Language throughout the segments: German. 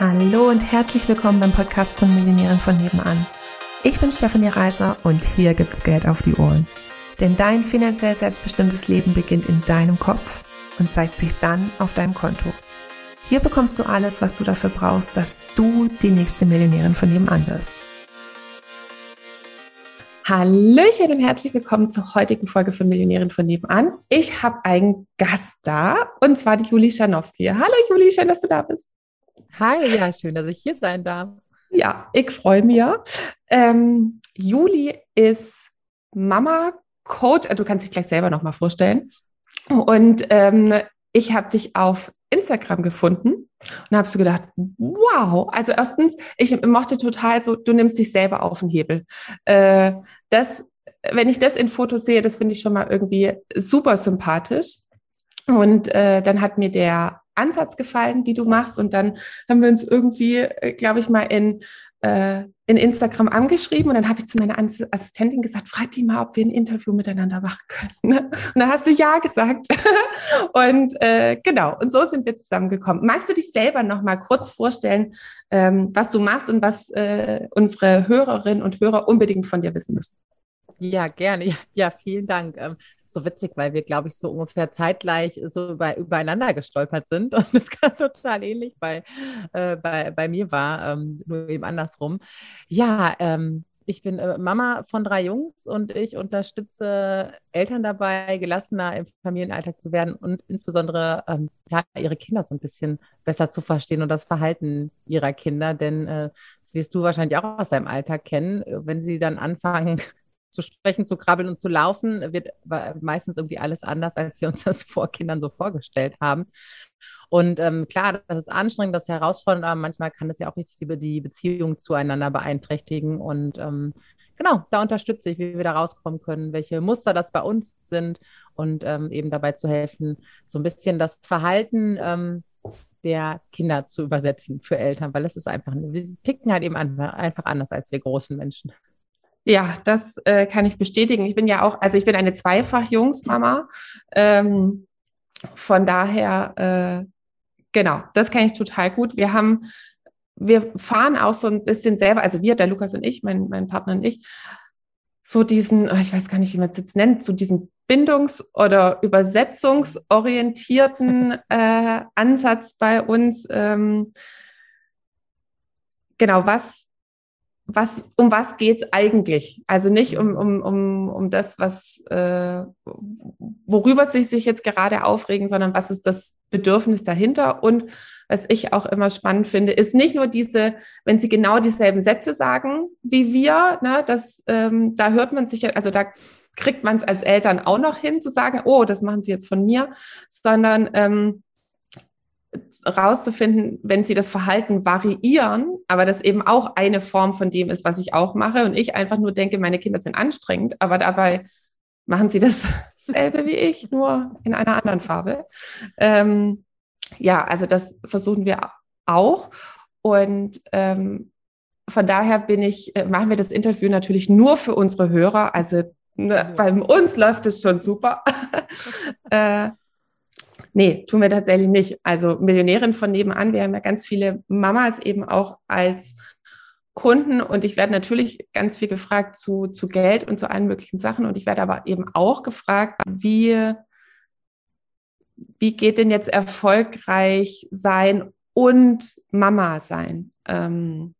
Hallo und herzlich willkommen beim Podcast von Millionären von nebenan. Ich bin Stefanie Reiser und hier gibt's Geld auf die Ohren. Denn dein finanziell selbstbestimmtes Leben beginnt in deinem Kopf und zeigt sich dann auf deinem Konto. Hier bekommst du alles, was du dafür brauchst, dass du die nächste Millionärin von nebenan wirst. Hallöchen und herzlich willkommen zur heutigen Folge von Millionärin von nebenan. Ich habe einen Gast da und zwar die Juli Schanowski. Hallo Juli, schön, dass du da bist. Hi, ja, schön, dass ich hier sein darf. Ja, ich freue mich. Ähm, Juli ist Mama, Coach, also du kannst dich gleich selber nochmal vorstellen. Und ähm, ich habe dich auf Instagram gefunden und habe so gedacht, wow, also erstens, ich mochte total so, du nimmst dich selber auf den Hebel. Äh, das, wenn ich das in Fotos sehe, das finde ich schon mal irgendwie super sympathisch. Und äh, dann hat mir der Ansatz gefallen, die du machst. Und dann haben wir uns irgendwie, äh, glaube ich, mal in, äh, in Instagram angeschrieben. Und dann habe ich zu meiner Assistentin gesagt, frag die mal, ob wir ein Interview miteinander machen können. Und dann hast du ja gesagt. und äh, genau, und so sind wir zusammengekommen. Magst du dich selber noch mal kurz vorstellen, ähm, was du machst und was äh, unsere Hörerinnen und Hörer unbedingt von dir wissen müssen? Ja, gerne. Ja, vielen Dank. Ähm, so witzig, weil wir, glaube ich, so ungefähr zeitgleich so über, übereinander gestolpert sind und es gerade total ähnlich bei, äh, bei, bei mir war, ähm, nur eben andersrum. Ja, ähm, ich bin äh, Mama von drei Jungs und ich unterstütze Eltern dabei, gelassener im Familienalltag zu werden und insbesondere ähm, ja, ihre Kinder so ein bisschen besser zu verstehen und das Verhalten ihrer Kinder. Denn äh, das wirst du wahrscheinlich auch aus deinem Alltag kennen, wenn sie dann anfangen, zu sprechen, zu krabbeln und zu laufen, wird meistens irgendwie alles anders, als wir uns das vor Kindern so vorgestellt haben. Und ähm, klar, das ist anstrengend, das ist herausfordernd, aber manchmal kann das ja auch richtig die, die Beziehung zueinander beeinträchtigen. Und ähm, genau, da unterstütze ich, wie wir da rauskommen können, welche Muster das bei uns sind und ähm, eben dabei zu helfen, so ein bisschen das Verhalten ähm, der Kinder zu übersetzen für Eltern, weil es ist einfach, wir ticken halt eben einfach anders als wir großen Menschen. Ja, das äh, kann ich bestätigen. Ich bin ja auch, also ich bin eine Zweifach-Jungsmama. Ähm, von daher, äh, genau, das kann ich total gut. Wir haben, wir fahren auch so ein bisschen selber, also wir, der Lukas und ich, mein, mein Partner und ich, so diesen, oh, ich weiß gar nicht, wie man es jetzt nennt, so diesen bindungs- oder übersetzungsorientierten äh, Ansatz bei uns. Ähm, genau, was was, um was geht's eigentlich? Also nicht um, um, um, um das, was, äh, worüber sie sich jetzt gerade aufregen, sondern was ist das Bedürfnis dahinter? Und was ich auch immer spannend finde, ist nicht nur diese, wenn sie genau dieselben Sätze sagen wie wir, ne, das, ähm, da hört man sich, also da kriegt man es als Eltern auch noch hin zu sagen, oh, das machen sie jetzt von mir, sondern ähm, rauszufinden, wenn sie das Verhalten variieren, aber das eben auch eine Form von dem ist, was ich auch mache und ich einfach nur denke, meine Kinder sind anstrengend, aber dabei machen sie dasselbe wie ich, nur in einer anderen Farbe. Ähm, ja, also das versuchen wir auch und ähm, von daher bin ich, äh, machen wir das Interview natürlich nur für unsere Hörer, also ne, bei uns läuft es schon super. äh, Nee, tun wir tatsächlich nicht. Also Millionärin von nebenan, wir haben ja ganz viele Mamas eben auch als Kunden und ich werde natürlich ganz viel gefragt zu, zu Geld und zu allen möglichen Sachen und ich werde aber eben auch gefragt, wie, wie geht denn jetzt erfolgreich sein und Mama sein? Ähm,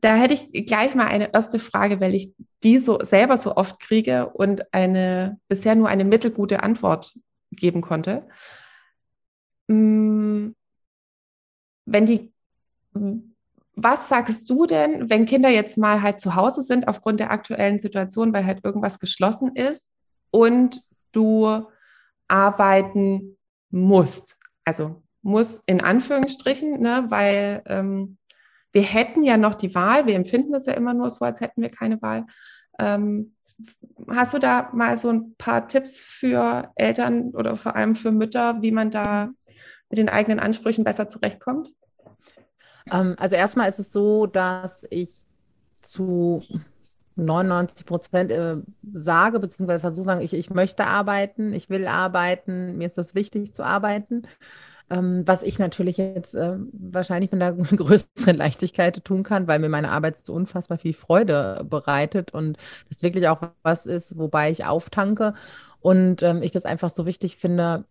da hätte ich gleich mal eine erste Frage, weil ich die so selber so oft kriege und eine bisher nur eine mittelgute Antwort geben konnte. Mm, wenn die, was sagst du denn, wenn Kinder jetzt mal halt zu Hause sind aufgrund der aktuellen Situation, weil halt irgendwas geschlossen ist und du arbeiten musst? Also muss in Anführungsstrichen, ne, weil ähm, wir hätten ja noch die Wahl, wir empfinden das ja immer nur so, als hätten wir keine Wahl. Ähm, Hast du da mal so ein paar Tipps für Eltern oder vor allem für Mütter, wie man da mit den eigenen Ansprüchen besser zurechtkommt? Ähm, also erstmal ist es so, dass ich zu 99 Prozent äh, sage, beziehungsweise versuche sagen, ich, ich möchte arbeiten, ich will arbeiten, mir ist es wichtig zu arbeiten. Ähm, was ich natürlich jetzt äh, wahrscheinlich mit einer größeren Leichtigkeit tun kann, weil mir meine Arbeit so unfassbar viel Freude bereitet und das wirklich auch was ist, wobei ich auftanke. Und ähm, ich das einfach so wichtig finde,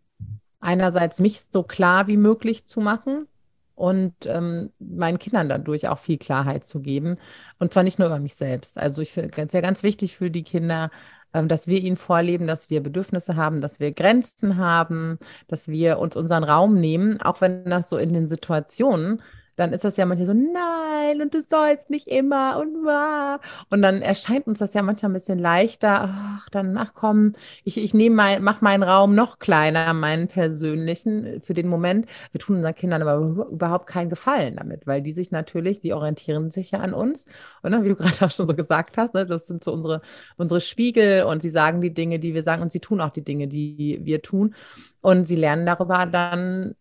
einerseits mich so klar wie möglich zu machen und ähm, meinen Kindern dadurch auch viel Klarheit zu geben. Und zwar nicht nur über mich selbst. Also ich finde es ja ganz wichtig für die Kinder, dass wir ihnen vorleben, dass wir Bedürfnisse haben, dass wir Grenzen haben, dass wir uns unseren Raum nehmen, auch wenn das so in den Situationen dann ist das ja manchmal so, nein, und du sollst nicht immer und war. Und dann erscheint uns das ja manchmal ein bisschen leichter. Ach, dann, ach komm, ich, ich nehme mein, mach meinen Raum noch kleiner, meinen persönlichen, für den Moment. Wir tun unseren Kindern aber überhaupt keinen Gefallen damit, weil die sich natürlich, die orientieren sich ja an uns. Und wie du gerade auch schon so gesagt hast, ne, das sind so unsere, unsere Spiegel und sie sagen die Dinge, die wir sagen und sie tun auch die Dinge, die wir tun. Und sie lernen darüber dann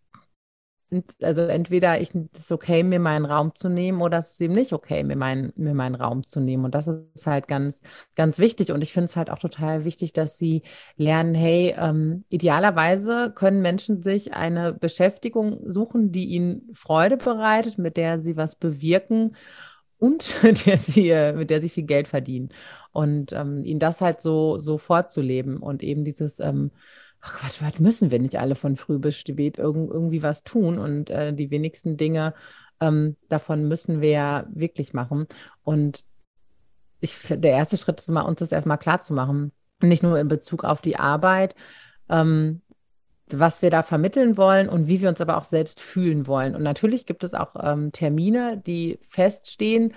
also entweder ich es ist okay, mir meinen Raum zu nehmen, oder es ist eben nicht okay, mir, mein, mir meinen Raum zu nehmen. Und das ist halt ganz, ganz wichtig. Und ich finde es halt auch total wichtig, dass sie lernen, hey, ähm, idealerweise können Menschen sich eine Beschäftigung suchen, die ihnen Freude bereitet, mit der sie was bewirken und mit der sie, äh, mit der sie viel Geld verdienen. Und ähm, ihnen das halt so, so vorzuleben und eben dieses ähm, ach Quatsch, was müssen wir nicht alle von früh bis spät irg irgendwie was tun und äh, die wenigsten Dinge ähm, davon müssen wir ja wirklich machen. Und ich, der erste Schritt ist immer, uns das erstmal klar zu machen. Nicht nur in Bezug auf die Arbeit, ähm, was wir da vermitteln wollen und wie wir uns aber auch selbst fühlen wollen. Und natürlich gibt es auch ähm, Termine, die feststehen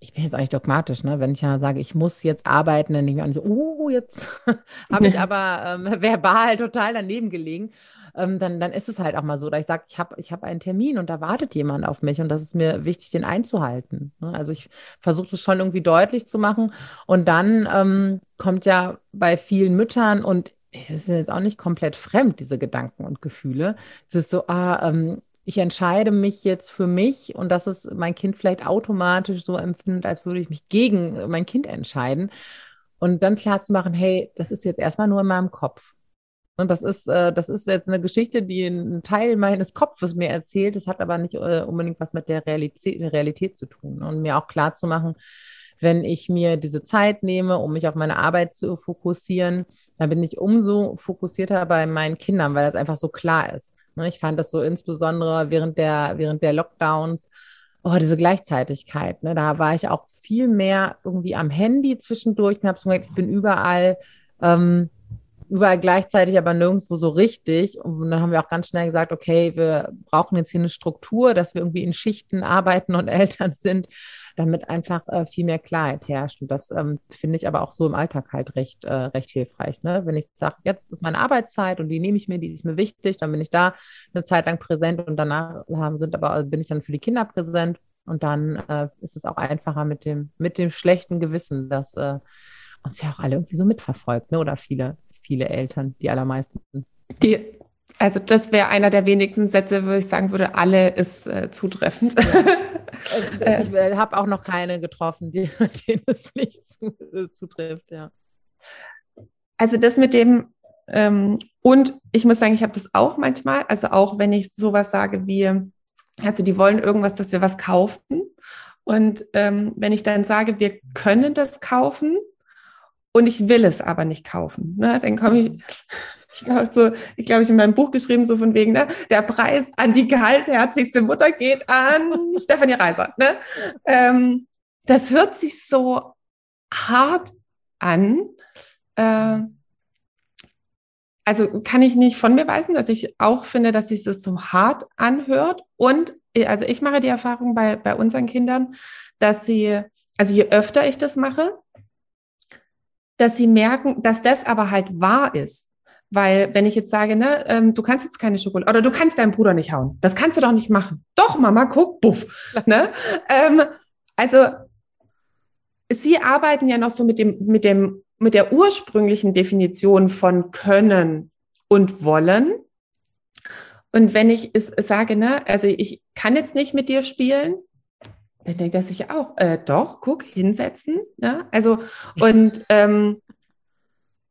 ich bin jetzt eigentlich dogmatisch, ne? Wenn ich ja sage, ich muss jetzt arbeiten, dann denke ich auch nicht, oh, jetzt habe ich aber ähm, verbal total daneben gelegen. Ähm, dann, dann ist es halt auch mal so, dass ich sage, ich habe ich hab einen Termin und da wartet jemand auf mich und das ist mir wichtig, den einzuhalten. Ne? Also ich versuche es schon irgendwie deutlich zu machen. Und dann ähm, kommt ja bei vielen Müttern und es ist jetzt auch nicht komplett fremd, diese Gedanken und Gefühle. Es ist so, ah, ähm, ich entscheide mich jetzt für mich und dass es mein Kind vielleicht automatisch so empfindet, als würde ich mich gegen mein Kind entscheiden. Und dann klar zu machen, hey, das ist jetzt erstmal nur in meinem Kopf. Und das ist, äh, das ist jetzt eine Geschichte, die ein Teil meines Kopfes mir erzählt. Das hat aber nicht äh, unbedingt was mit der Realität, Realität zu tun. Und mir auch klar zu machen, wenn ich mir diese Zeit nehme, um mich auf meine Arbeit zu fokussieren, dann bin ich umso fokussierter bei meinen Kindern, weil das einfach so klar ist. Ne, ich fand das so insbesondere während der, während der Lockdowns, oh, diese Gleichzeitigkeit. Ne? Da war ich auch viel mehr irgendwie am Handy zwischendurch und habe so gemerkt, ich bin überall, ähm, überall gleichzeitig, aber nirgendwo so richtig. Und dann haben wir auch ganz schnell gesagt, okay, wir brauchen jetzt hier eine Struktur, dass wir irgendwie in Schichten arbeiten und Eltern sind damit einfach äh, viel mehr Klarheit herrscht. Und das ähm, finde ich aber auch so im Alltag halt recht, äh, recht hilfreich. Ne? Wenn ich sage, jetzt ist meine Arbeitszeit und die nehme ich mir, die ist mir wichtig, dann bin ich da eine Zeit lang präsent und danach haben, sind aber, bin ich dann für die Kinder präsent. Und dann äh, ist es auch einfacher mit dem, mit dem schlechten Gewissen, dass äh, uns ja auch alle irgendwie so mitverfolgt, ne? oder viele, viele Eltern, die allermeisten. Die also das wäre einer der wenigsten Sätze, wo ich sagen würde, alle ist äh, zutreffend. Ja. Äh, ich äh, habe auch noch keine getroffen, die, denen es nicht zu, äh, zutrifft, ja. Also das mit dem, ähm, und ich muss sagen, ich habe das auch manchmal, also auch wenn ich sowas sage wie, also die wollen irgendwas, dass wir was kaufen. Und ähm, wenn ich dann sage, wir können das kaufen und ich will es aber nicht kaufen, ne, dann komme ich ich habe so, ich glaube, ich in meinem Buch geschrieben, so von wegen, ne, der Preis an die gehaltherzigste Mutter geht an Stefanie Reiser. Ne? Ähm, das hört sich so hart an. Äh, also kann ich nicht von mir weisen, dass ich auch finde, dass sich das so hart anhört. Und also ich mache die Erfahrung bei, bei unseren Kindern, dass sie, also je öfter ich das mache, dass sie merken, dass das aber halt wahr ist. Weil wenn ich jetzt sage, ne, ähm, du kannst jetzt keine Schokolade oder du kannst deinen Bruder nicht hauen, das kannst du doch nicht machen. Doch, Mama, guck, buff. ne? Ähm, also Sie arbeiten ja noch so mit dem, mit dem, mit der ursprünglichen Definition von können und wollen. Und wenn ich es sage, ne, also ich kann jetzt nicht mit dir spielen, dann denkt er sich auch, äh, doch, guck, hinsetzen. Ne? Also, und ähm,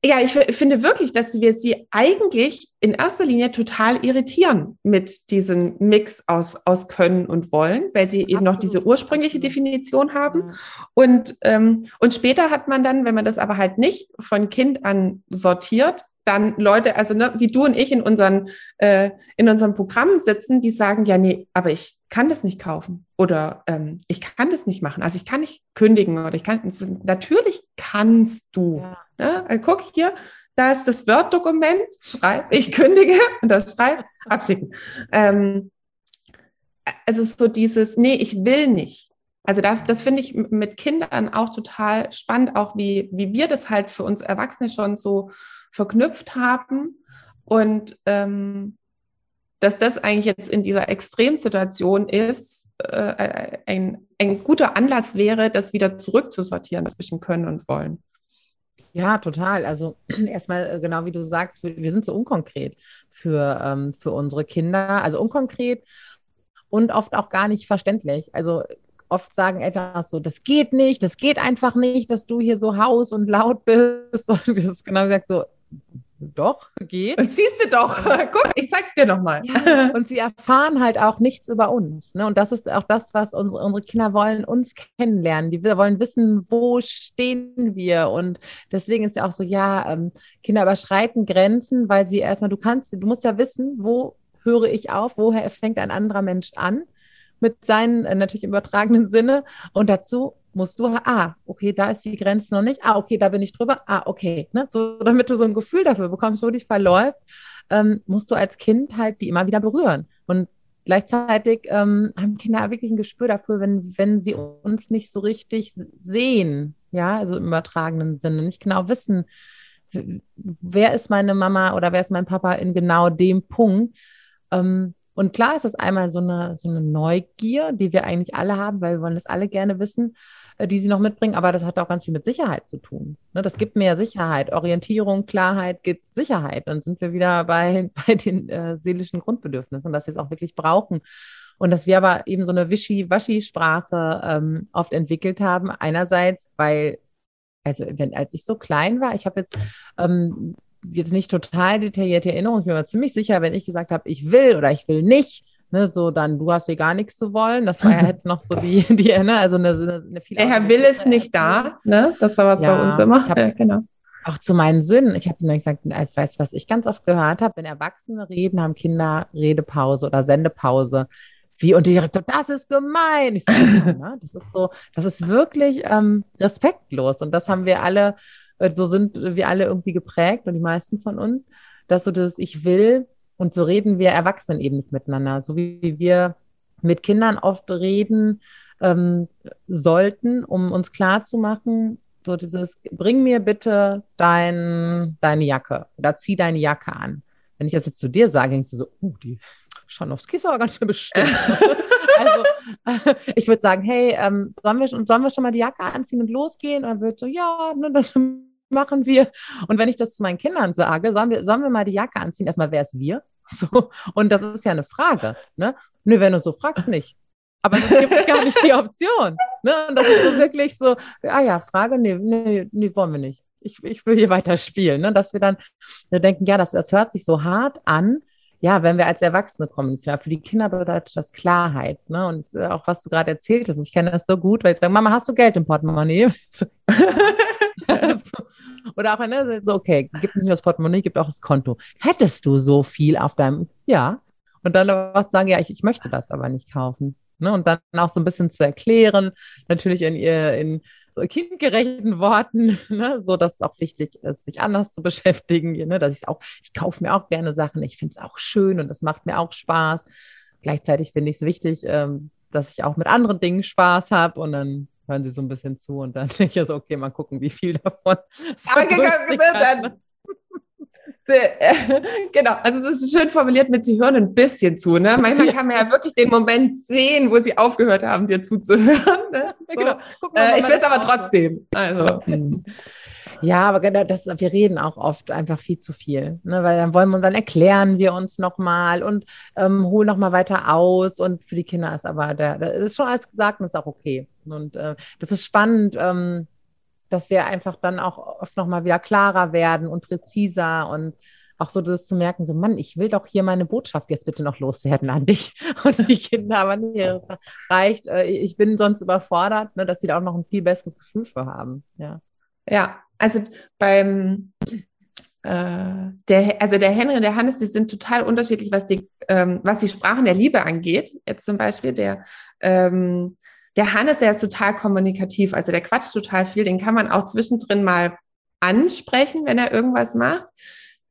ja, ich finde wirklich, dass wir sie eigentlich in erster Linie total irritieren mit diesem Mix aus, aus Können und Wollen, weil sie eben noch diese ursprüngliche Definition haben. Ja. Und, ähm, und später hat man dann, wenn man das aber halt nicht von Kind an sortiert, dann Leute, also ne, wie du und ich in unseren, äh, in unserem Programm sitzen, die sagen, ja, nee, aber ich kann das nicht kaufen oder ähm, ich kann das nicht machen. Also ich kann nicht kündigen oder ich kann, natürlich kannst du. Ja. Ne? Also guck hier, da ist das Word-Dokument, schreib, ich kündige und das schreib, abschicken. Ähm, also so dieses, nee, ich will nicht. Also das, das finde ich mit Kindern auch total spannend, auch wie, wie wir das halt für uns Erwachsene schon so verknüpft haben. Und ähm, dass das eigentlich jetzt in dieser Extremsituation ist, äh, ein, ein guter Anlass wäre, das wieder zurückzusortieren zwischen Können und Wollen. Ja, total. Also erstmal, äh, genau wie du sagst, wir, wir sind so unkonkret für, ähm, für unsere Kinder. Also unkonkret und oft auch gar nicht verständlich. Also oft sagen Eltern so, das geht nicht, das geht einfach nicht, dass du hier so haus und laut bist. Und das ist genau gesagt so, doch, geht. Siehst du doch. Guck, ich zeig's dir nochmal. Ja, und sie erfahren halt auch nichts über uns. Ne? Und das ist auch das, was unsere, unsere Kinder wollen, uns kennenlernen. Die wollen wissen, wo stehen wir. Und deswegen ist ja auch so, ja, ähm, Kinder überschreiten Grenzen, weil sie erstmal, du kannst, du musst ja wissen, wo höre ich auf, woher fängt ein anderer Mensch an mit seinen, äh, natürlich im übertragenen Sinne. Und dazu musst du, ah, okay, da ist die Grenze noch nicht, ah, okay, da bin ich drüber, ah, okay. Ne? So, damit du so ein Gefühl dafür bekommst, wo dich verläuft, ähm, musst du als Kind halt die immer wieder berühren. Und gleichzeitig ähm, haben Kinder wirklich ein Gespür dafür, wenn, wenn sie uns nicht so richtig sehen, ja, also im übertragenen Sinne, nicht genau wissen, wer ist meine Mama oder wer ist mein Papa in genau dem Punkt. Ähm, und klar ist das einmal so eine, so eine Neugier, die wir eigentlich alle haben, weil wir wollen das alle gerne wissen, äh, die sie noch mitbringen, aber das hat auch ganz viel mit Sicherheit zu tun. Ne, das gibt mehr Sicherheit, Orientierung, Klarheit gibt Sicherheit. Dann sind wir wieder bei, bei den äh, seelischen Grundbedürfnissen, dass wir es auch wirklich brauchen. Und dass wir aber eben so eine Wischi-Waschi-Sprache ähm, oft entwickelt haben. Einerseits, weil also wenn, als ich so klein war, ich habe jetzt ähm, jetzt nicht total detaillierte Erinnerung, ich bin mir ziemlich sicher, wenn ich gesagt habe, ich will oder ich will nicht, ne, so dann du hast hier gar nichts zu wollen. Das war ja jetzt noch so die, die ne, also eine, eine, eine viel Herr Will ist nicht da, ne? Das war was ja, bei uns immer. Hab, ja, genau. Auch zu meinen Söhnen, ich habe nur gesagt, also weißt was ich ganz oft gehört habe, wenn Erwachsene reden, haben Kinder Redepause oder Sendepause. Wie, und die direkt so, das ist gemein. So, ne? Das ist so, das ist wirklich ähm, respektlos. Und das haben wir alle so sind wir alle irgendwie geprägt und die meisten von uns, dass so das Ich will und so reden wir Erwachsenen eben nicht miteinander, so wie wir mit Kindern oft reden ähm, sollten, um uns klarzumachen, so dieses, bring mir bitte dein, deine Jacke oder zieh deine Jacke an. Wenn ich das jetzt zu dir sage, denkst du so, uh, die Schanowski ist aber ganz schön bestimmt. also ich würde sagen, hey, ähm, sollen, wir, sollen wir schon mal die Jacke anziehen und losgehen? Und er wird so, ja, ne, dann machen wir. Und wenn ich das zu meinen Kindern sage, sollen wir, sollen wir mal die Jacke anziehen? Erstmal, wer ist wir? So. Und das ist ja eine Frage. Ne? Nö, wenn du so fragst, nicht. Aber es gibt gar nicht die Option. Ne? Und das ist so wirklich so, ah ja, Frage, nee, nee, nee wollen wir nicht. Ich, ich will hier weiter spielen. Ne? Dass wir dann wir denken, ja, das, das hört sich so hart an, ja, wenn wir als Erwachsene kommunizieren, für die Kinder bedeutet das Klarheit. Ne? Und äh, auch was du gerade erzählt hast, ich kenne das so gut, weil ich sage, Mama, hast du Geld im Portemonnaie? Oder auch, ne, so, okay, gib nicht nur das Portemonnaie, gib auch das Konto. Hättest du so viel auf deinem, ja. Und dann auch sagen, ja, ich, ich möchte das aber nicht kaufen. Ne? Und dann auch so ein bisschen zu erklären, natürlich in in so kindgerechten Worten, ne? so dass es auch wichtig ist, sich anders zu beschäftigen, ne? dass ich auch, ich kaufe mir auch gerne Sachen, ich finde es auch schön und es macht mir auch Spaß. Gleichzeitig finde ich es wichtig, ähm, dass ich auch mit anderen Dingen Spaß habe und dann hören sie so ein bisschen zu und dann denke ich so, okay, mal gucken, wie viel davon. So dann, genau, also das ist schön formuliert mit, sie hören ein bisschen zu. Ne? Manchmal kann man ja wirklich den Moment sehen, wo sie aufgehört haben, dir zuzuhören. Ne? So. Genau. Mal, äh, ich will es aber trotzdem. Also. Ja, aber genau, das, wir reden auch oft einfach viel zu viel, ne? weil dann wollen wir, dann erklären wir uns nochmal und ähm, holen nochmal weiter aus und für die Kinder ist aber, der, das ist schon alles gesagt und ist auch okay. Und äh, das ist spannend, ähm, dass wir einfach dann auch oft nochmal wieder klarer werden und präziser und auch so das zu merken, so Mann, ich will doch hier meine Botschaft jetzt bitte noch loswerden an dich. Und die Kinder aber nee, reicht, äh, ich bin sonst überfordert, ne, dass sie da auch noch ein viel besseres Gefühl für haben. Ja, ja also beim äh, der, also der Henry und der Hannes, die sind total unterschiedlich, was die, ähm, was die Sprachen der Liebe angeht. Jetzt zum Beispiel der, ähm, der Hannes, der ist total kommunikativ, also der quatscht total viel, den kann man auch zwischendrin mal ansprechen, wenn er irgendwas macht.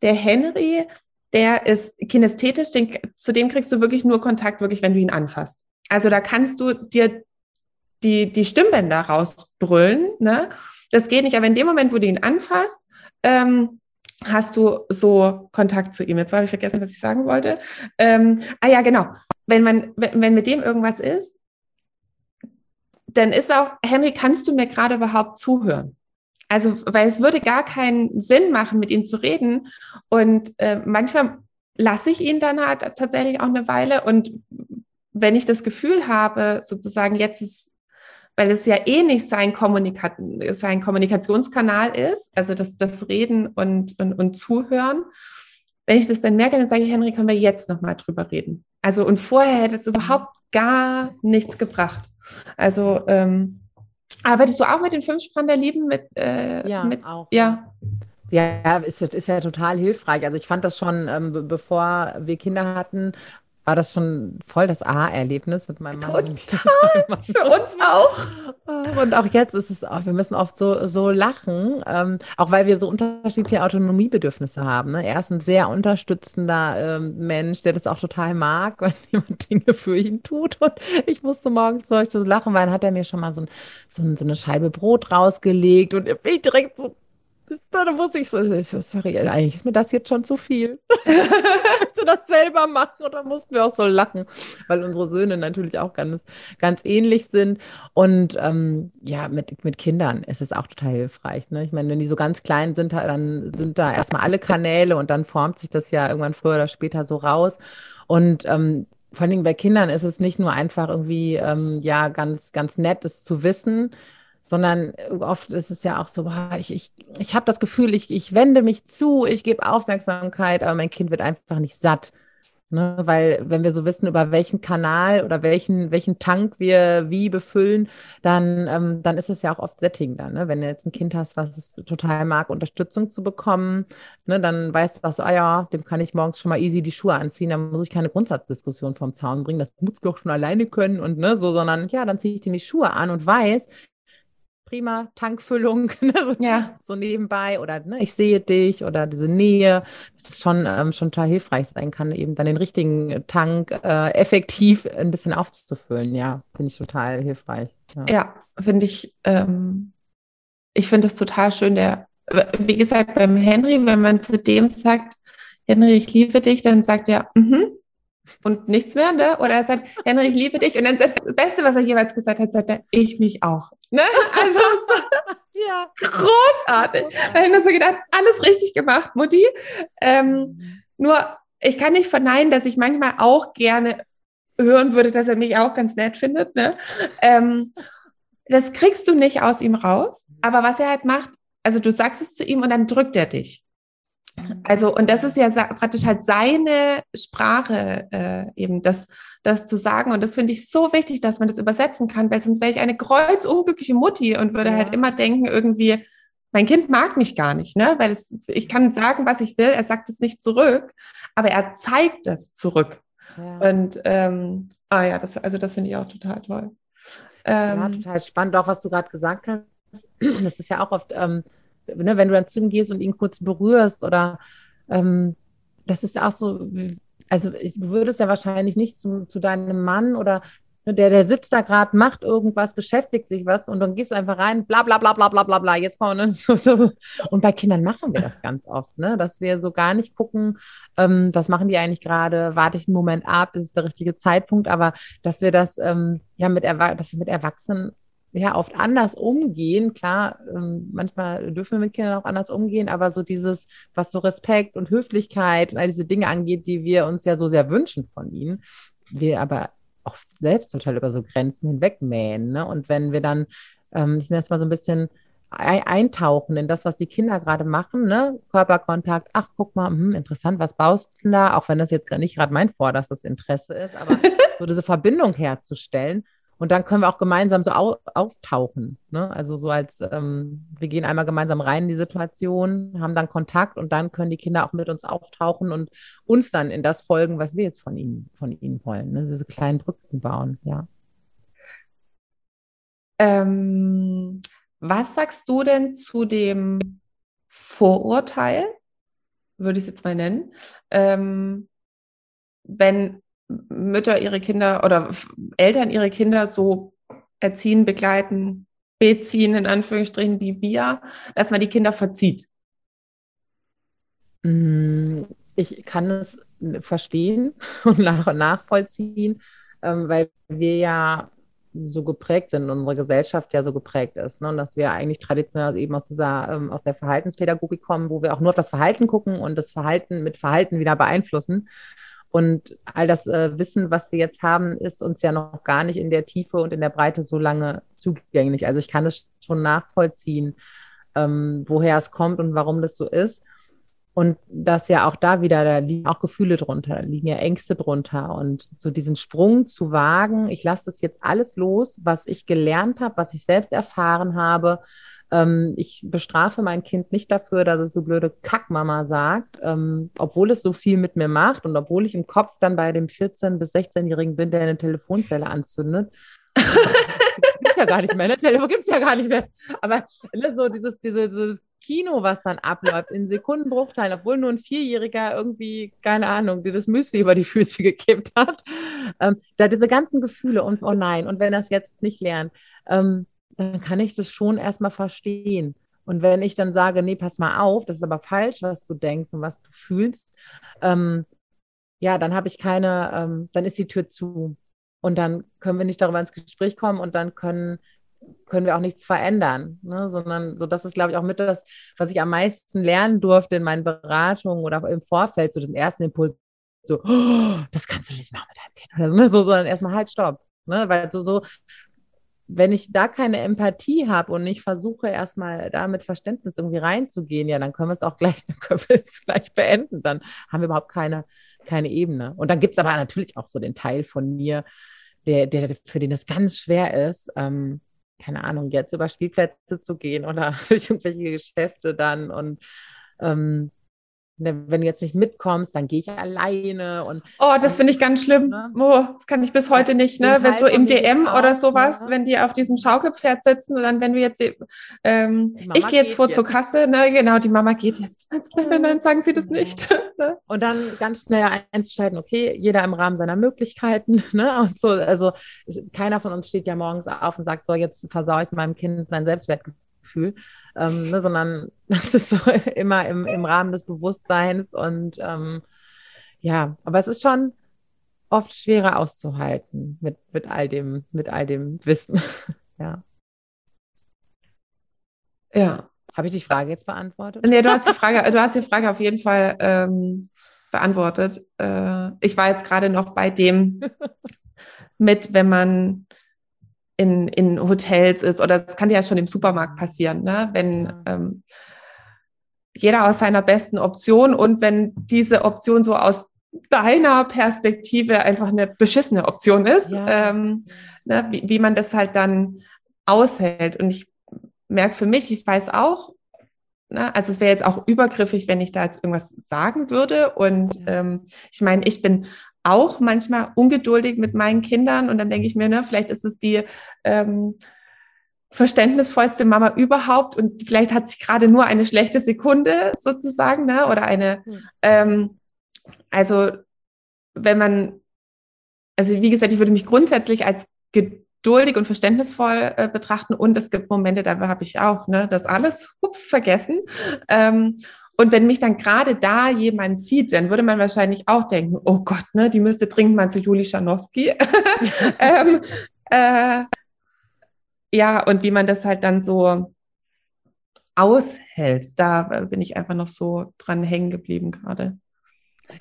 Der Henry, der ist kinästhetisch, den, zu dem kriegst du wirklich nur Kontakt, wirklich, wenn du ihn anfasst. Also da kannst du dir die, die Stimmbänder rausbrüllen, ne? Das geht nicht, aber in dem Moment, wo du ihn anfasst, ähm, hast du so Kontakt zu ihm. Jetzt habe ich vergessen, was ich sagen wollte. Ähm, ah ja, genau. Wenn man, wenn, wenn mit dem irgendwas ist, dann ist auch, Henry, kannst du mir gerade überhaupt zuhören? Also, weil es würde gar keinen Sinn machen, mit ihm zu reden. Und äh, manchmal lasse ich ihn dann halt tatsächlich auch eine Weile. Und wenn ich das Gefühl habe, sozusagen, jetzt ist, weil es ja eh nicht sein, Kommunika sein Kommunikationskanal ist, also das, das Reden und, und, und Zuhören, wenn ich das dann merke, dann sage ich, Henry, können wir jetzt nochmal drüber reden. Also, und vorher hätte es überhaupt gar nichts gebracht. Also, ähm, Arbeitest du auch mit den fünf Sprachen der Lieben? Mit, äh, ja, mit, auch. Ja. Ja, ist, ist ja total hilfreich. Also ich fand das schon, ähm, bevor wir Kinder hatten, war das schon voll das Aha-Erlebnis mit meinem Mann. Total, für uns auch. Und auch jetzt ist es auch, wir müssen oft so, so lachen, ähm, auch weil wir so unterschiedliche Autonomiebedürfnisse haben. Ne? Er ist ein sehr unterstützender ähm, Mensch, der das auch total mag, wenn jemand Dinge für ihn tut. Und ich musste morgens so, so lachen, weil dann hat er mir schon mal so, ein, so, so eine Scheibe Brot rausgelegt und ich direkt so da muss ich so, sorry, eigentlich ist mir das jetzt schon zu viel. du das selber machen oder mussten wir auch so lachen, weil unsere Söhne natürlich auch ganz, ganz ähnlich sind. Und ähm, ja, mit, mit Kindern ist es auch total hilfreich. Ne? Ich meine, wenn die so ganz klein sind, dann sind da erstmal alle Kanäle und dann formt sich das ja irgendwann früher oder später so raus. Und ähm, vor allen Dingen bei Kindern ist es nicht nur einfach irgendwie, ähm, ja, ganz, ganz nett, es zu wissen, sondern oft ist es ja auch so, ich, ich, ich habe das Gefühl, ich, ich wende mich zu, ich gebe Aufmerksamkeit, aber mein Kind wird einfach nicht satt. Ne? Weil wenn wir so wissen, über welchen Kanal oder welchen, welchen Tank wir wie befüllen, dann, ähm, dann ist es ja auch oft sättigender. Ne? Wenn du jetzt ein Kind hast, was es total mag, Unterstützung zu bekommen, ne, dann weißt du auch so, ah ja, dem kann ich morgens schon mal easy die Schuhe anziehen, dann muss ich keine Grundsatzdiskussion vom Zaun bringen, das muss doch schon alleine können und ne, so, sondern ja, dann ziehe ich dem die Schuhe an und weiß, prima Tankfüllung, ne, so, ja. so nebenbei oder ne, ich sehe dich oder diese Nähe, das ist schon, ähm, schon total hilfreich sein kann, eben dann den richtigen Tank äh, effektiv ein bisschen aufzufüllen. Ja, finde ich total hilfreich. Ja, ja finde ich, ähm, ich finde es total schön, der, wie gesagt, beim Henry, wenn man zu dem sagt, Henry, ich liebe dich, dann sagt er, mhm. Mm und nichts mehr, ne? Oder er sagt, Henry, ich liebe dich. Und dann das Beste, was er jeweils gesagt hat, sagt er, ich mich auch. Ne? Also ja. großartig. Da habe ich so gedacht, alles richtig gemacht, Mutti. Ähm, nur, ich kann nicht verneinen, dass ich manchmal auch gerne hören würde, dass er mich auch ganz nett findet. Ne? Ähm, das kriegst du nicht aus ihm raus. Aber was er halt macht, also du sagst es zu ihm und dann drückt er dich. Also, und das ist ja praktisch halt seine Sprache, äh, eben das, das zu sagen. Und das finde ich so wichtig, dass man das übersetzen kann, weil sonst wäre ich eine kreuzunglückliche Mutti und würde ja. halt immer denken, irgendwie, mein Kind mag mich gar nicht, ne? Weil es, ich kann sagen, was ich will, er sagt es nicht zurück, aber er zeigt es zurück. Ja. Und ähm, ah ja, das, also das finde ich auch total toll. Ähm, ja, total spannend, auch was du gerade gesagt hast. Das ist ja auch oft. Ähm, ne, wenn du dann zu ihm gehst und ihn kurz berührst oder ähm, das ist auch so, also ich würde es ja wahrscheinlich nicht zu, zu deinem Mann oder ne, der, der sitzt da gerade, macht irgendwas, beschäftigt sich was und dann gehst du einfach rein, bla bla bla bla bla bla bla, jetzt kommen ne? so, so. Und bei Kindern machen wir das ganz oft, ne? Dass wir so gar nicht gucken, ähm, was machen die eigentlich gerade, warte ich einen Moment ab, ist es der richtige Zeitpunkt, aber dass wir das ähm, ja mit Erwa dass wir mit Erwachsenen ja oft anders umgehen. Klar, ähm, manchmal dürfen wir mit Kindern auch anders umgehen, aber so dieses, was so Respekt und Höflichkeit und all diese Dinge angeht, die wir uns ja so sehr wünschen von ihnen, wir aber oft selbst total über so Grenzen hinweg mähen. Ne? Und wenn wir dann, ähm, ich nenne es mal so ein bisschen eintauchen in das, was die Kinder gerade machen, ne? Körperkontakt, ach, guck mal, hm, interessant, was baust du da? Auch wenn das jetzt nicht gerade mein vorderstes Interesse ist, aber so diese Verbindung herzustellen. Und dann können wir auch gemeinsam so au auftauchen. Ne? Also so als, ähm, wir gehen einmal gemeinsam rein in die Situation, haben dann Kontakt und dann können die Kinder auch mit uns auftauchen und uns dann in das folgen, was wir jetzt von ihnen, von ihnen wollen. Ne? Diese kleinen Brücken bauen, ja. Ähm, was sagst du denn zu dem Vorurteil, würde ich es jetzt mal nennen, ähm, wenn Mütter ihre Kinder oder Eltern ihre Kinder so erziehen, begleiten, beziehen, in Anführungsstrichen, wie wir, dass man die Kinder verzieht? Mm, ich kann es verstehen und nach nachvollziehen, ähm, weil wir ja so geprägt sind, unsere Gesellschaft ja so geprägt ist. Ne? Und dass wir eigentlich traditionell eben aus dieser, ähm, aus der Verhaltenspädagogik kommen, wo wir auch nur auf das Verhalten gucken und das Verhalten mit Verhalten wieder beeinflussen. Und all das äh, Wissen, was wir jetzt haben, ist uns ja noch gar nicht in der Tiefe und in der Breite so lange zugänglich. Also ich kann es schon nachvollziehen, ähm, woher es kommt und warum das so ist. Und dass ja auch da wieder, da liegen auch Gefühle drunter, da liegen ja Ängste drunter. Und so diesen Sprung zu wagen, ich lasse das jetzt alles los, was ich gelernt habe, was ich selbst erfahren habe. Ähm, ich bestrafe mein Kind nicht dafür, dass es so blöde Kackmama sagt, ähm, obwohl es so viel mit mir macht und obwohl ich im Kopf dann bei dem 14- bis 16-Jährigen bin, der eine Telefonzelle anzündet. gibt's ja gar nicht mehr, ne? Telefon gibt's ja gar nicht mehr. Aber ne, so dieses, diese, dieses Kino, was dann abläuft, in Sekundenbruchteilen, obwohl nur ein Vierjähriger irgendwie, keine Ahnung, dir das Müsli über die Füße gekippt hat. Ähm, da diese ganzen Gefühle und oh nein, und wenn es jetzt nicht lernt, ähm, dann kann ich das schon erstmal verstehen. Und wenn ich dann sage, nee, pass mal auf, das ist aber falsch, was du denkst und was du fühlst, ähm, ja, dann habe ich keine, ähm, dann ist die Tür zu. Und dann können wir nicht darüber ins Gespräch kommen und dann können können wir auch nichts verändern, ne? sondern so das ist, glaube ich, auch mit das, was ich am meisten lernen durfte in meinen Beratungen oder im Vorfeld, so den ersten Impuls, so, oh, das kannst du nicht machen mit deinem Kind, oder so, sondern erstmal halt, stopp, ne? weil so, so, wenn ich da keine Empathie habe und ich versuche erstmal da mit Verständnis irgendwie reinzugehen, ja, dann können wir es auch gleich, können wir es gleich beenden, dann haben wir überhaupt keine, keine Ebene. Und dann gibt es aber natürlich auch so den Teil von mir, der, der, für den es ganz schwer ist, ähm, keine Ahnung, jetzt über Spielplätze zu gehen oder durch irgendwelche Geschäfte dann und ähm, wenn du jetzt nicht mitkommst, dann gehe ich alleine und oh, das finde ich ganz schlimm. Ne? Oh, das kann ich bis heute nicht, ne? Wenn so im DM oder sowas, ne? wenn die auf diesem Schaukelpferd sitzen und dann, wenn wir jetzt, ähm, ich gehe jetzt vor jetzt. zur Kasse, ne? Genau, die Mama geht jetzt. Nein, nein, sagen Sie das nicht. Ne? Und dann ganz schnell einzuschalten, okay, jeder im Rahmen seiner Möglichkeiten, ne? Und so, also keiner von uns steht ja morgens auf und sagt, so, jetzt versaue ich meinem Kind sein Selbstwertgefühl Gefühl, ähm, ne, sondern das ist so immer im, im Rahmen des Bewusstseins und ähm, ja, aber es ist schon oft schwerer auszuhalten mit, mit all dem, mit all dem Wissen. ja. Ja. Habe ich die Frage jetzt beantwortet? Nee, du hast die Frage, du hast die Frage auf jeden Fall ähm, beantwortet. Äh, ich war jetzt gerade noch bei dem mit, wenn man in, in Hotels ist oder das kann ja schon im Supermarkt passieren, ne? wenn ähm, jeder aus seiner besten Option und wenn diese Option so aus deiner Perspektive einfach eine beschissene Option ist, ja. ähm, ne? wie, wie man das halt dann aushält. Und ich merke für mich, ich weiß auch, ne? also es wäre jetzt auch übergriffig, wenn ich da jetzt irgendwas sagen würde. Und ähm, ich meine, ich bin auch manchmal ungeduldig mit meinen Kindern. Und dann denke ich mir, ne, vielleicht ist es die ähm, verständnisvollste Mama überhaupt. Und vielleicht hat sich gerade nur eine schlechte Sekunde sozusagen, ne, oder eine, ähm, also wenn man, also wie gesagt, ich würde mich grundsätzlich als geduldig und verständnisvoll äh, betrachten. Und es gibt Momente, da habe ich auch, ne, das alles, ups, vergessen. Ähm, und wenn mich dann gerade da jemand sieht, dann würde man wahrscheinlich auch denken, oh Gott, ne, die müsste dringend mal zu Juli Schanowski. ähm, äh, ja, und wie man das halt dann so aushält, da bin ich einfach noch so dran hängen geblieben gerade.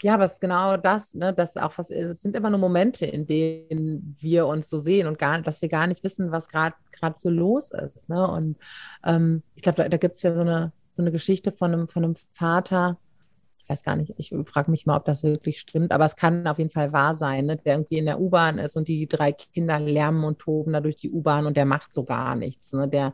Ja, aber es ist genau das, ne, das auch was, es sind immer nur Momente, in denen wir uns so sehen und gar, dass wir gar nicht wissen, was gerade gerade so los ist. Ne? Und ähm, ich glaube, da, da gibt es ja so eine, eine Geschichte von einem, von einem Vater, ich weiß gar nicht, ich frage mich mal, ob das wirklich stimmt, aber es kann auf jeden Fall wahr sein, ne? der irgendwie in der U-Bahn ist und die drei Kinder lärmen und toben da durch die U-Bahn und der macht so gar nichts. Ne? Der,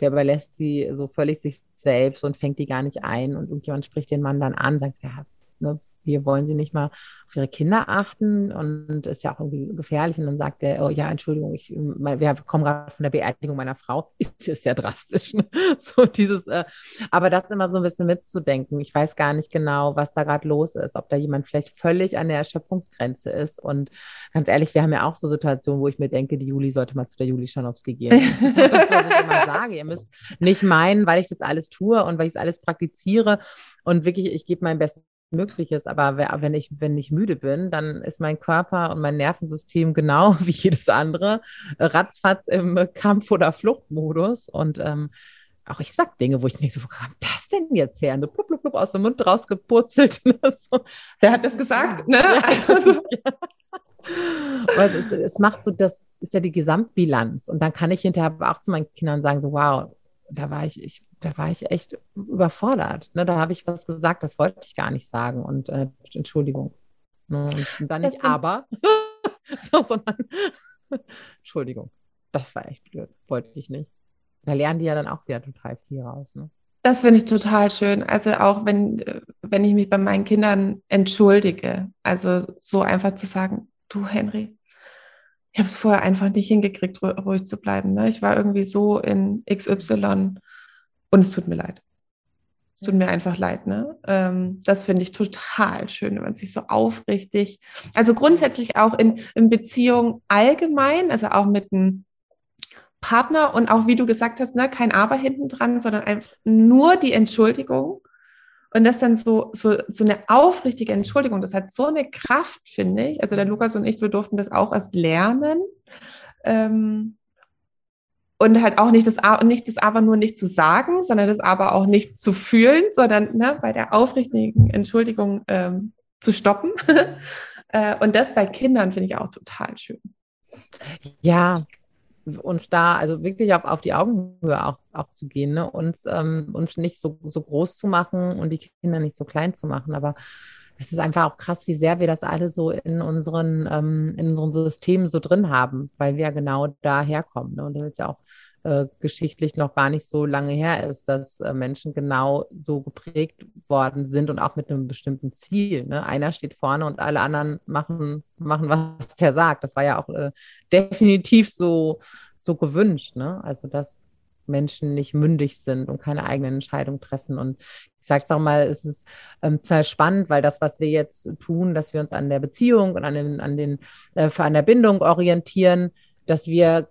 der überlässt sie so völlig sich selbst und fängt die gar nicht ein und irgendjemand spricht den Mann dann an, sagt, ja, ne, wir wollen sie nicht mal auf ihre Kinder achten und ist ja auch irgendwie gefährlich. Und dann sagt er, oh ja, Entschuldigung, ich, wir kommen gerade von der Beerdigung meiner Frau. Ist, ist ja drastisch. So dieses, äh, aber das immer so ein bisschen mitzudenken. Ich weiß gar nicht genau, was da gerade los ist, ob da jemand vielleicht völlig an der Erschöpfungsgrenze ist. Und ganz ehrlich, wir haben ja auch so Situationen, wo ich mir denke, die Juli sollte mal zu der Juli Schanowski gehen. Das ist das, was ich immer sage. Ihr müsst nicht meinen, weil ich das alles tue und weil ich es alles praktiziere und wirklich, ich gebe mein Bestes möglich ist. Aber wenn ich, wenn ich müde bin, dann ist mein Körper und mein Nervensystem genau wie jedes andere ratzfatz im Kampf- oder Fluchtmodus. Und ähm, auch ich sag Dinge, wo ich nicht so, wo kam das denn jetzt her? Und so blub, blub, blub aus dem Mund rausgepurzelt. so. Wer hat das gesagt? Ne? Also, Weil es, es macht so, das ist ja die Gesamtbilanz. Und dann kann ich hinterher auch zu meinen Kindern sagen, so wow, da war ich, ich da war ich echt überfordert. Ne, da habe ich was gesagt, das wollte ich gar nicht sagen. Und äh, Entschuldigung. Ne, und dann nicht aber, so, sondern Entschuldigung. Das war echt blöd. Wollte ich nicht. Da lernen die ja dann auch wieder total viel raus. Ne? Das finde ich total schön. Also auch wenn, wenn ich mich bei meinen Kindern entschuldige. Also so einfach zu sagen, du Henry, ich habe es vorher einfach nicht hingekriegt, ruhig zu bleiben. Ne? Ich war irgendwie so in XY und es tut mir leid. Es tut mir einfach leid, ne? Ähm, das finde ich total schön, wenn man sich so aufrichtig, also grundsätzlich auch in, in Beziehungen allgemein, also auch mit einem Partner und auch, wie du gesagt hast, ne, kein Aber hinten dran, sondern einfach nur die Entschuldigung. Und das dann so, so, so eine aufrichtige Entschuldigung, das hat so eine Kraft, finde ich. Also der Lukas und ich, wir durften das auch erst lernen. Ähm, und halt auch nicht das, nicht das aber nur nicht zu sagen, sondern das aber auch nicht zu fühlen, sondern ne, bei der aufrichtigen Entschuldigung ähm, zu stoppen. äh, und das bei Kindern finde ich auch total schön. Ja, uns da also wirklich auf, auf die Augenhöhe auch, auch zu gehen, ne? uns, ähm, uns nicht so, so groß zu machen und die Kinder nicht so klein zu machen. Aber es ist einfach auch krass, wie sehr wir das alle so in unseren, ähm, in unseren Systemen so drin haben, weil wir ja genau da herkommen. Ne? Und das ist ja auch äh, geschichtlich noch gar nicht so lange her ist, dass äh, Menschen genau so geprägt worden sind und auch mit einem bestimmten Ziel. Ne? Einer steht vorne und alle anderen machen, machen, was der sagt. Das war ja auch äh, definitiv so, so gewünscht. Ne? Also, dass Menschen nicht mündig sind und keine eigenen Entscheidungen treffen. Und ich sage es auch mal, es ist ähm, zwar spannend, weil das, was wir jetzt tun, dass wir uns an der Beziehung und an, den, an, den, äh, an der Bindung orientieren, dass wir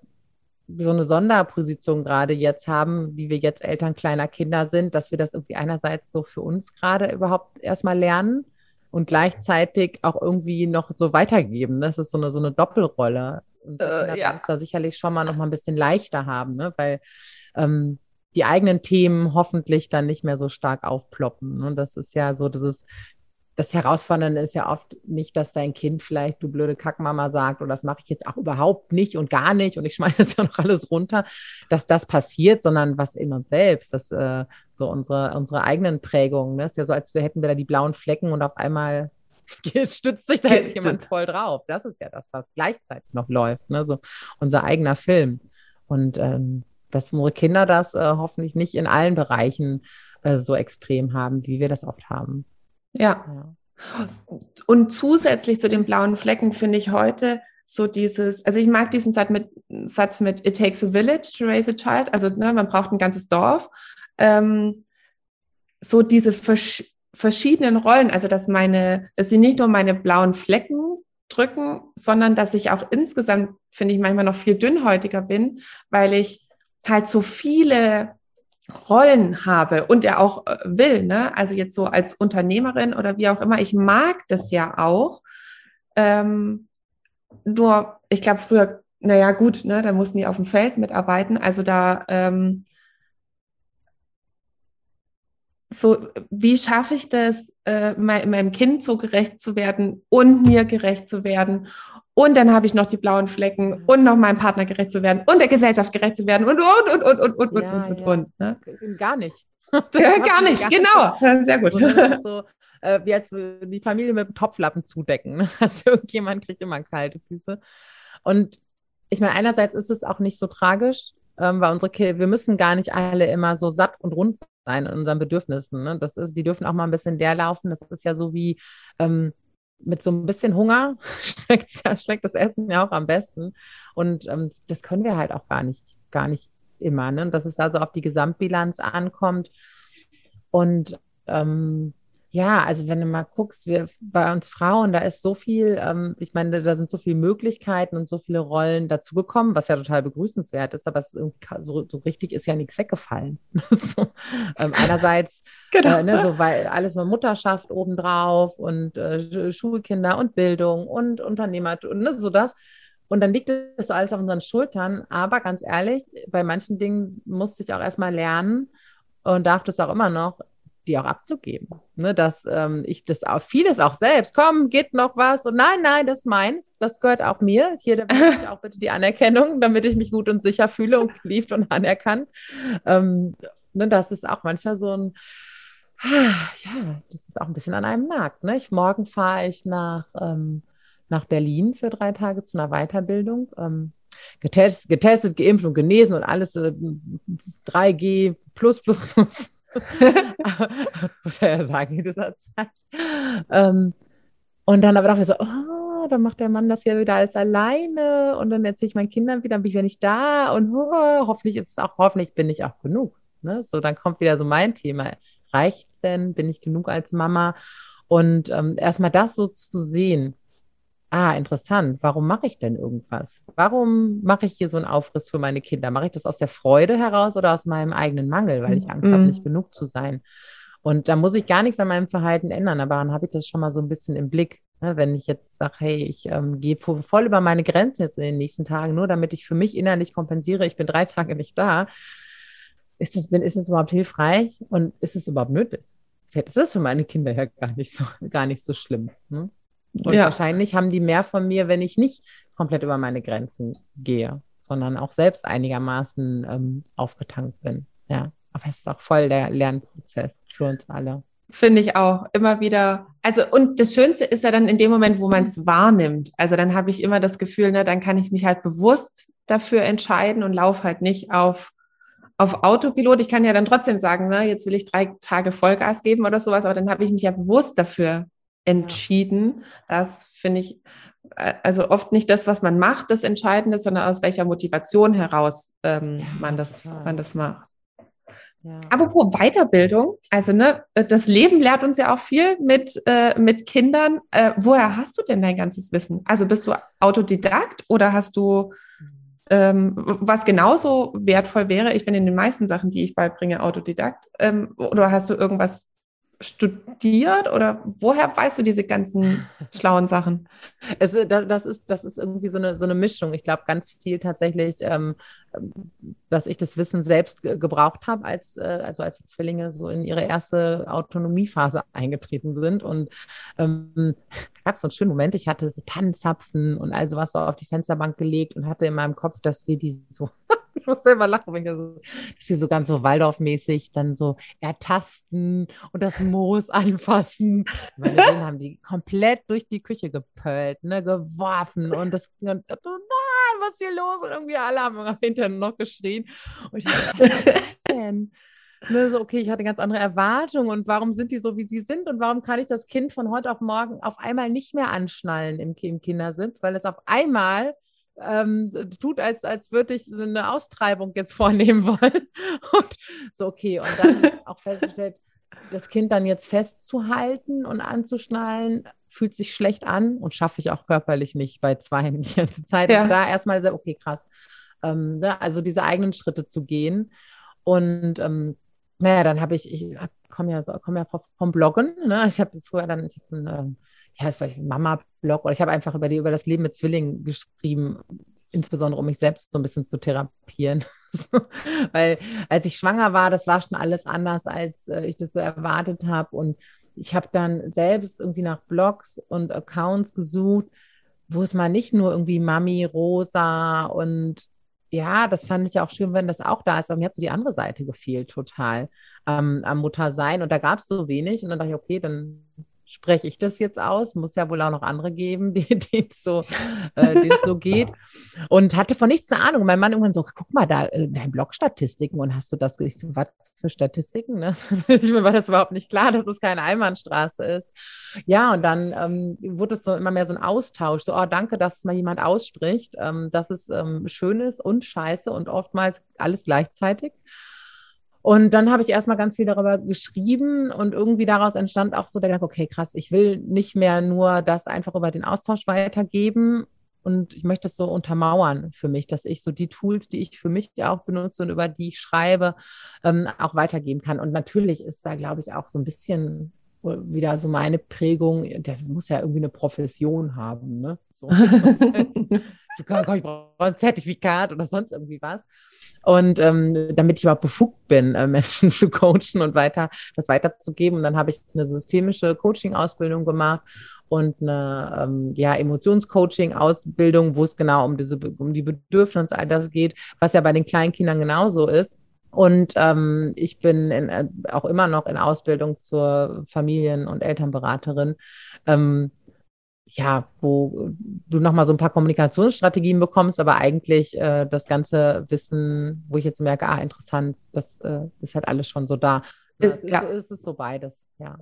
so eine Sonderposition gerade jetzt haben, wie wir jetzt Eltern kleiner Kinder sind, dass wir das irgendwie einerseits so für uns gerade überhaupt erstmal lernen und gleichzeitig auch irgendwie noch so weitergeben. Das ist so eine, so eine Doppelrolle. Und äh, ja. da sicherlich schon mal noch mal ein bisschen leichter haben, ne? weil ähm, die eigenen Themen hoffentlich dann nicht mehr so stark aufploppen. Und das ist ja so, das ist das Herausfordernde ist ja oft nicht, dass dein Kind vielleicht du blöde Kackmama sagt oder das mache ich jetzt auch überhaupt nicht und gar nicht und ich schmeiße jetzt ja noch alles runter, dass das passiert, sondern was in uns selbst, dass äh, so unsere, unsere eigenen Prägungen, ne? ist ja so, als wir hätten wir da die blauen Flecken und auf einmal stützt sich da jetzt jemand voll drauf. Das ist ja das, was gleichzeitig noch läuft, ne? so unser eigener Film. Und ähm, dass unsere Kinder das äh, hoffentlich nicht in allen Bereichen äh, so extrem haben, wie wir das oft haben. Ja. ja. Und zusätzlich zu den blauen Flecken finde ich heute so dieses, also ich mag diesen Satz mit, Satz mit It takes a village to raise a child, also ne, man braucht ein ganzes Dorf. Ähm, so diese vers verschiedenen Rollen, also dass meine, dass sie nicht nur meine blauen Flecken drücken, sondern dass ich auch insgesamt, finde ich, manchmal noch viel dünnhäutiger bin, weil ich halt so viele Rollen habe und er auch äh, will, ne? Also jetzt so als Unternehmerin oder wie auch immer, ich mag das ja auch. Ähm, nur, ich glaube, früher, naja, gut, ne, da mussten die auf dem Feld mitarbeiten. Also da ähm, so, wie schaffe ich das, äh, meinem Kind so gerecht zu werden und mir gerecht zu werden? Und dann habe ich noch die blauen Flecken und noch meinem Partner gerecht zu werden und der Gesellschaft gerecht zu werden und, und, und, und, und, und, ja, und, und, ja. und. Ne? Gar nicht. Ja, gar nicht, gar genau. Nicht. Sehr gut. So, äh, wie als die Familie mit dem Topflappen zudecken. Ne? Also irgendjemand kriegt immer kalte Füße. Und ich meine, einerseits ist es auch nicht so tragisch, ähm, weil unsere Kinder, wir müssen gar nicht alle immer so satt und rund sein in unseren Bedürfnissen. Ne? Das ist, die dürfen auch mal ein bisschen leer laufen. Das ist ja so wie ähm, mit so ein bisschen Hunger schmeckt, ja, schmeckt das Essen ja auch am besten. Und ähm, das können wir halt auch gar nicht, gar nicht immer. Ne? Dass es da so auf die Gesamtbilanz ankommt. Und ähm, ja, also wenn du mal guckst, wir bei uns Frauen, da ist so viel, ähm, ich meine, da sind so viele Möglichkeiten und so viele Rollen dazugekommen, was ja total begrüßenswert ist, aber so, so richtig ist ja nichts weggefallen. so, ähm, einerseits, genau. äh, ne, so, weil alles so Mutterschaft obendrauf und äh, Schulkinder und Bildung und Unternehmertum und ne, so das. Und dann liegt das so alles auf unseren Schultern. Aber ganz ehrlich, bei manchen Dingen musste ich auch erstmal lernen und darf das auch immer noch, die auch abzugeben. Ne, dass ähm, ich das auch, vieles auch selbst, komm, geht noch was und nein, nein, das ist meins, das gehört auch mir. Hier, da bitte ich auch bitte die Anerkennung, damit ich mich gut und sicher fühle und geliebt und anerkannt. Ähm, ne, das ist auch manchmal so ein, ja, das ist auch ein bisschen an einem Markt. Ne? Ich, morgen fahre ich nach, ähm, nach Berlin für drei Tage zu einer Weiterbildung. Ähm, getestet, getestet, geimpft und genesen und alles äh, 3G plus plus plus. muss er ja sagen in dieser Zeit. Ähm, und dann aber dachte ich so, oh, dann macht der Mann das ja wieder als alleine und dann erzähle ich meinen Kindern wieder, bin ich wieder nicht da und oh, hoffentlich ist es auch, hoffentlich bin ich auch genug. Ne? So, dann kommt wieder so mein Thema. Reicht es denn? Bin ich genug als Mama? Und ähm, erstmal das so zu sehen, ah, interessant, warum mache ich denn irgendwas? Warum mache ich hier so einen Aufriss für meine Kinder? Mache ich das aus der Freude heraus oder aus meinem eigenen Mangel, weil ich Angst mhm. habe, nicht genug zu sein? Und da muss ich gar nichts an meinem Verhalten ändern, aber dann habe ich das schon mal so ein bisschen im Blick. Ne? Wenn ich jetzt sage, hey, ich ähm, gehe voll über meine Grenzen jetzt in den nächsten Tagen, nur damit ich für mich innerlich kompensiere, ich bin drei Tage nicht da. Ist das, ist das überhaupt hilfreich und ist es überhaupt nötig? Vielleicht ist das für meine Kinder ja gar nicht so, gar nicht so schlimm. Ne? Und ja. wahrscheinlich haben die mehr von mir, wenn ich nicht komplett über meine Grenzen gehe, sondern auch selbst einigermaßen ähm, aufgetankt bin. Ja, aber es ist auch voll der Lernprozess für uns alle. Finde ich auch immer wieder. Also, und das Schönste ist ja dann in dem Moment, wo man es wahrnimmt. Also, dann habe ich immer das Gefühl, ne, dann kann ich mich halt bewusst dafür entscheiden und laufe halt nicht auf, auf Autopilot. Ich kann ja dann trotzdem sagen, ne, jetzt will ich drei Tage Vollgas geben oder sowas, aber dann habe ich mich ja bewusst dafür entschieden. Das finde ich äh, also oft nicht das, was man macht, das Entscheidende, sondern aus welcher Motivation heraus ähm, man, das, man das macht. Ja. Apropos Weiterbildung, also ne, das Leben lehrt uns ja auch viel mit, äh, mit Kindern. Äh, woher hast du denn dein ganzes Wissen? Also bist du Autodidakt oder hast du, ähm, was genauso wertvoll wäre, ich bin in den meisten Sachen, die ich beibringe, Autodidakt, ähm, oder hast du irgendwas studiert oder woher weißt du diese ganzen schlauen Sachen? Es, das, ist, das ist irgendwie so eine, so eine Mischung. Ich glaube ganz viel tatsächlich, ähm, dass ich das Wissen selbst gebraucht habe, als, äh, also als die Zwillinge so in ihre erste Autonomiephase eingetreten sind. Und ähm, gab so einen schönen Moment, ich hatte so Tannenzapfen und all sowas so auf die Fensterbank gelegt und hatte in meinem Kopf, dass wir die so ich muss selber lachen, wenn ich so, dass so ganz so Waldorfmäßig dann so ertasten und das Moos anfassen. Meine Söhne haben die komplett durch die Küche gepölt, ne, geworfen und das, und, und, nein, was ist hier los? Und irgendwie alle haben hinterher noch geschrien. Und ich dachte, was ist das denn? Ne, so, okay, ich hatte ganz andere Erwartungen und warum sind die so, wie sie sind und warum kann ich das Kind von heute auf morgen auf einmal nicht mehr anschnallen im, im Kindersitz, weil es auf einmal ähm, tut, als, als würde ich eine Austreibung jetzt vornehmen wollen. Und so, okay, und dann auch festgestellt, das Kind dann jetzt festzuhalten und anzuschnallen, fühlt sich schlecht an und schaffe ich auch körperlich nicht bei zwei die ganze Zeit. Ja. Und da erstmal so, okay, krass. Ähm, ne, also diese eigenen Schritte zu gehen. Und ähm, naja, dann habe ich, ich komme ja, komm ja vom Bloggen. Ne? Ich habe früher dann, ich hab einen, ja, Mama-Blog oder ich habe einfach über, die, über das Leben mit Zwillingen geschrieben. insbesondere um mich selbst so ein bisschen zu therapieren. Weil als ich schwanger war, das war schon alles anders, als äh, ich das so erwartet habe. Und ich habe dann selbst irgendwie nach Blogs und Accounts gesucht, wo es mal nicht nur irgendwie Mami, Rosa und ja, das fand ich auch schön, wenn das auch da ist. Aber mir hat so die andere Seite gefehlt total ähm, am Muttersein. Und da gab es so wenig. Und dann dachte ich, okay, dann spreche ich das jetzt aus? Muss ja wohl auch noch andere geben, denen es so, äh, so geht. Und hatte von nichts eine Ahnung. Mein Mann irgendwann so, guck mal da, in deinen Blog-Statistiken und hast du das, ich so, was für Statistiken, ne? mir war das überhaupt nicht klar, dass es keine Einbahnstraße ist. Ja, und dann ähm, wurde es so immer mehr so ein Austausch. So, oh, danke, dass es mal jemand ausspricht, ähm, dass es ähm, schön ist und scheiße und oftmals alles gleichzeitig. Und dann habe ich erstmal ganz viel darüber geschrieben und irgendwie daraus entstand auch so der Gedanke, okay, krass, ich will nicht mehr nur das einfach über den Austausch weitergeben und ich möchte es so untermauern für mich, dass ich so die Tools, die ich für mich auch benutze und über die ich schreibe, ähm, auch weitergeben kann. Und natürlich ist da, glaube ich, auch so ein bisschen wieder so meine Prägung, der muss ja irgendwie eine Profession haben, ne? So. ich brauche ein Zertifikat oder sonst irgendwie was. Und ähm, damit ich überhaupt befugt bin, äh, Menschen zu coachen und weiter das weiterzugeben. Und dann habe ich eine systemische Coaching-Ausbildung gemacht und eine ähm, ja, Emotionscoaching-Ausbildung, wo es genau um diese um die Bedürfnisse und all das geht, was ja bei den kleinen Kindern genauso ist. Und ähm, ich bin in, äh, auch immer noch in Ausbildung zur Familien- und Elternberaterin. Ähm, ja, wo du nochmal so ein paar Kommunikationsstrategien bekommst, aber eigentlich äh, das ganze Wissen, wo ich jetzt merke, ah, interessant, das äh, ist halt alles schon so da. Ist, ja. ist, ist, es so beides, ja.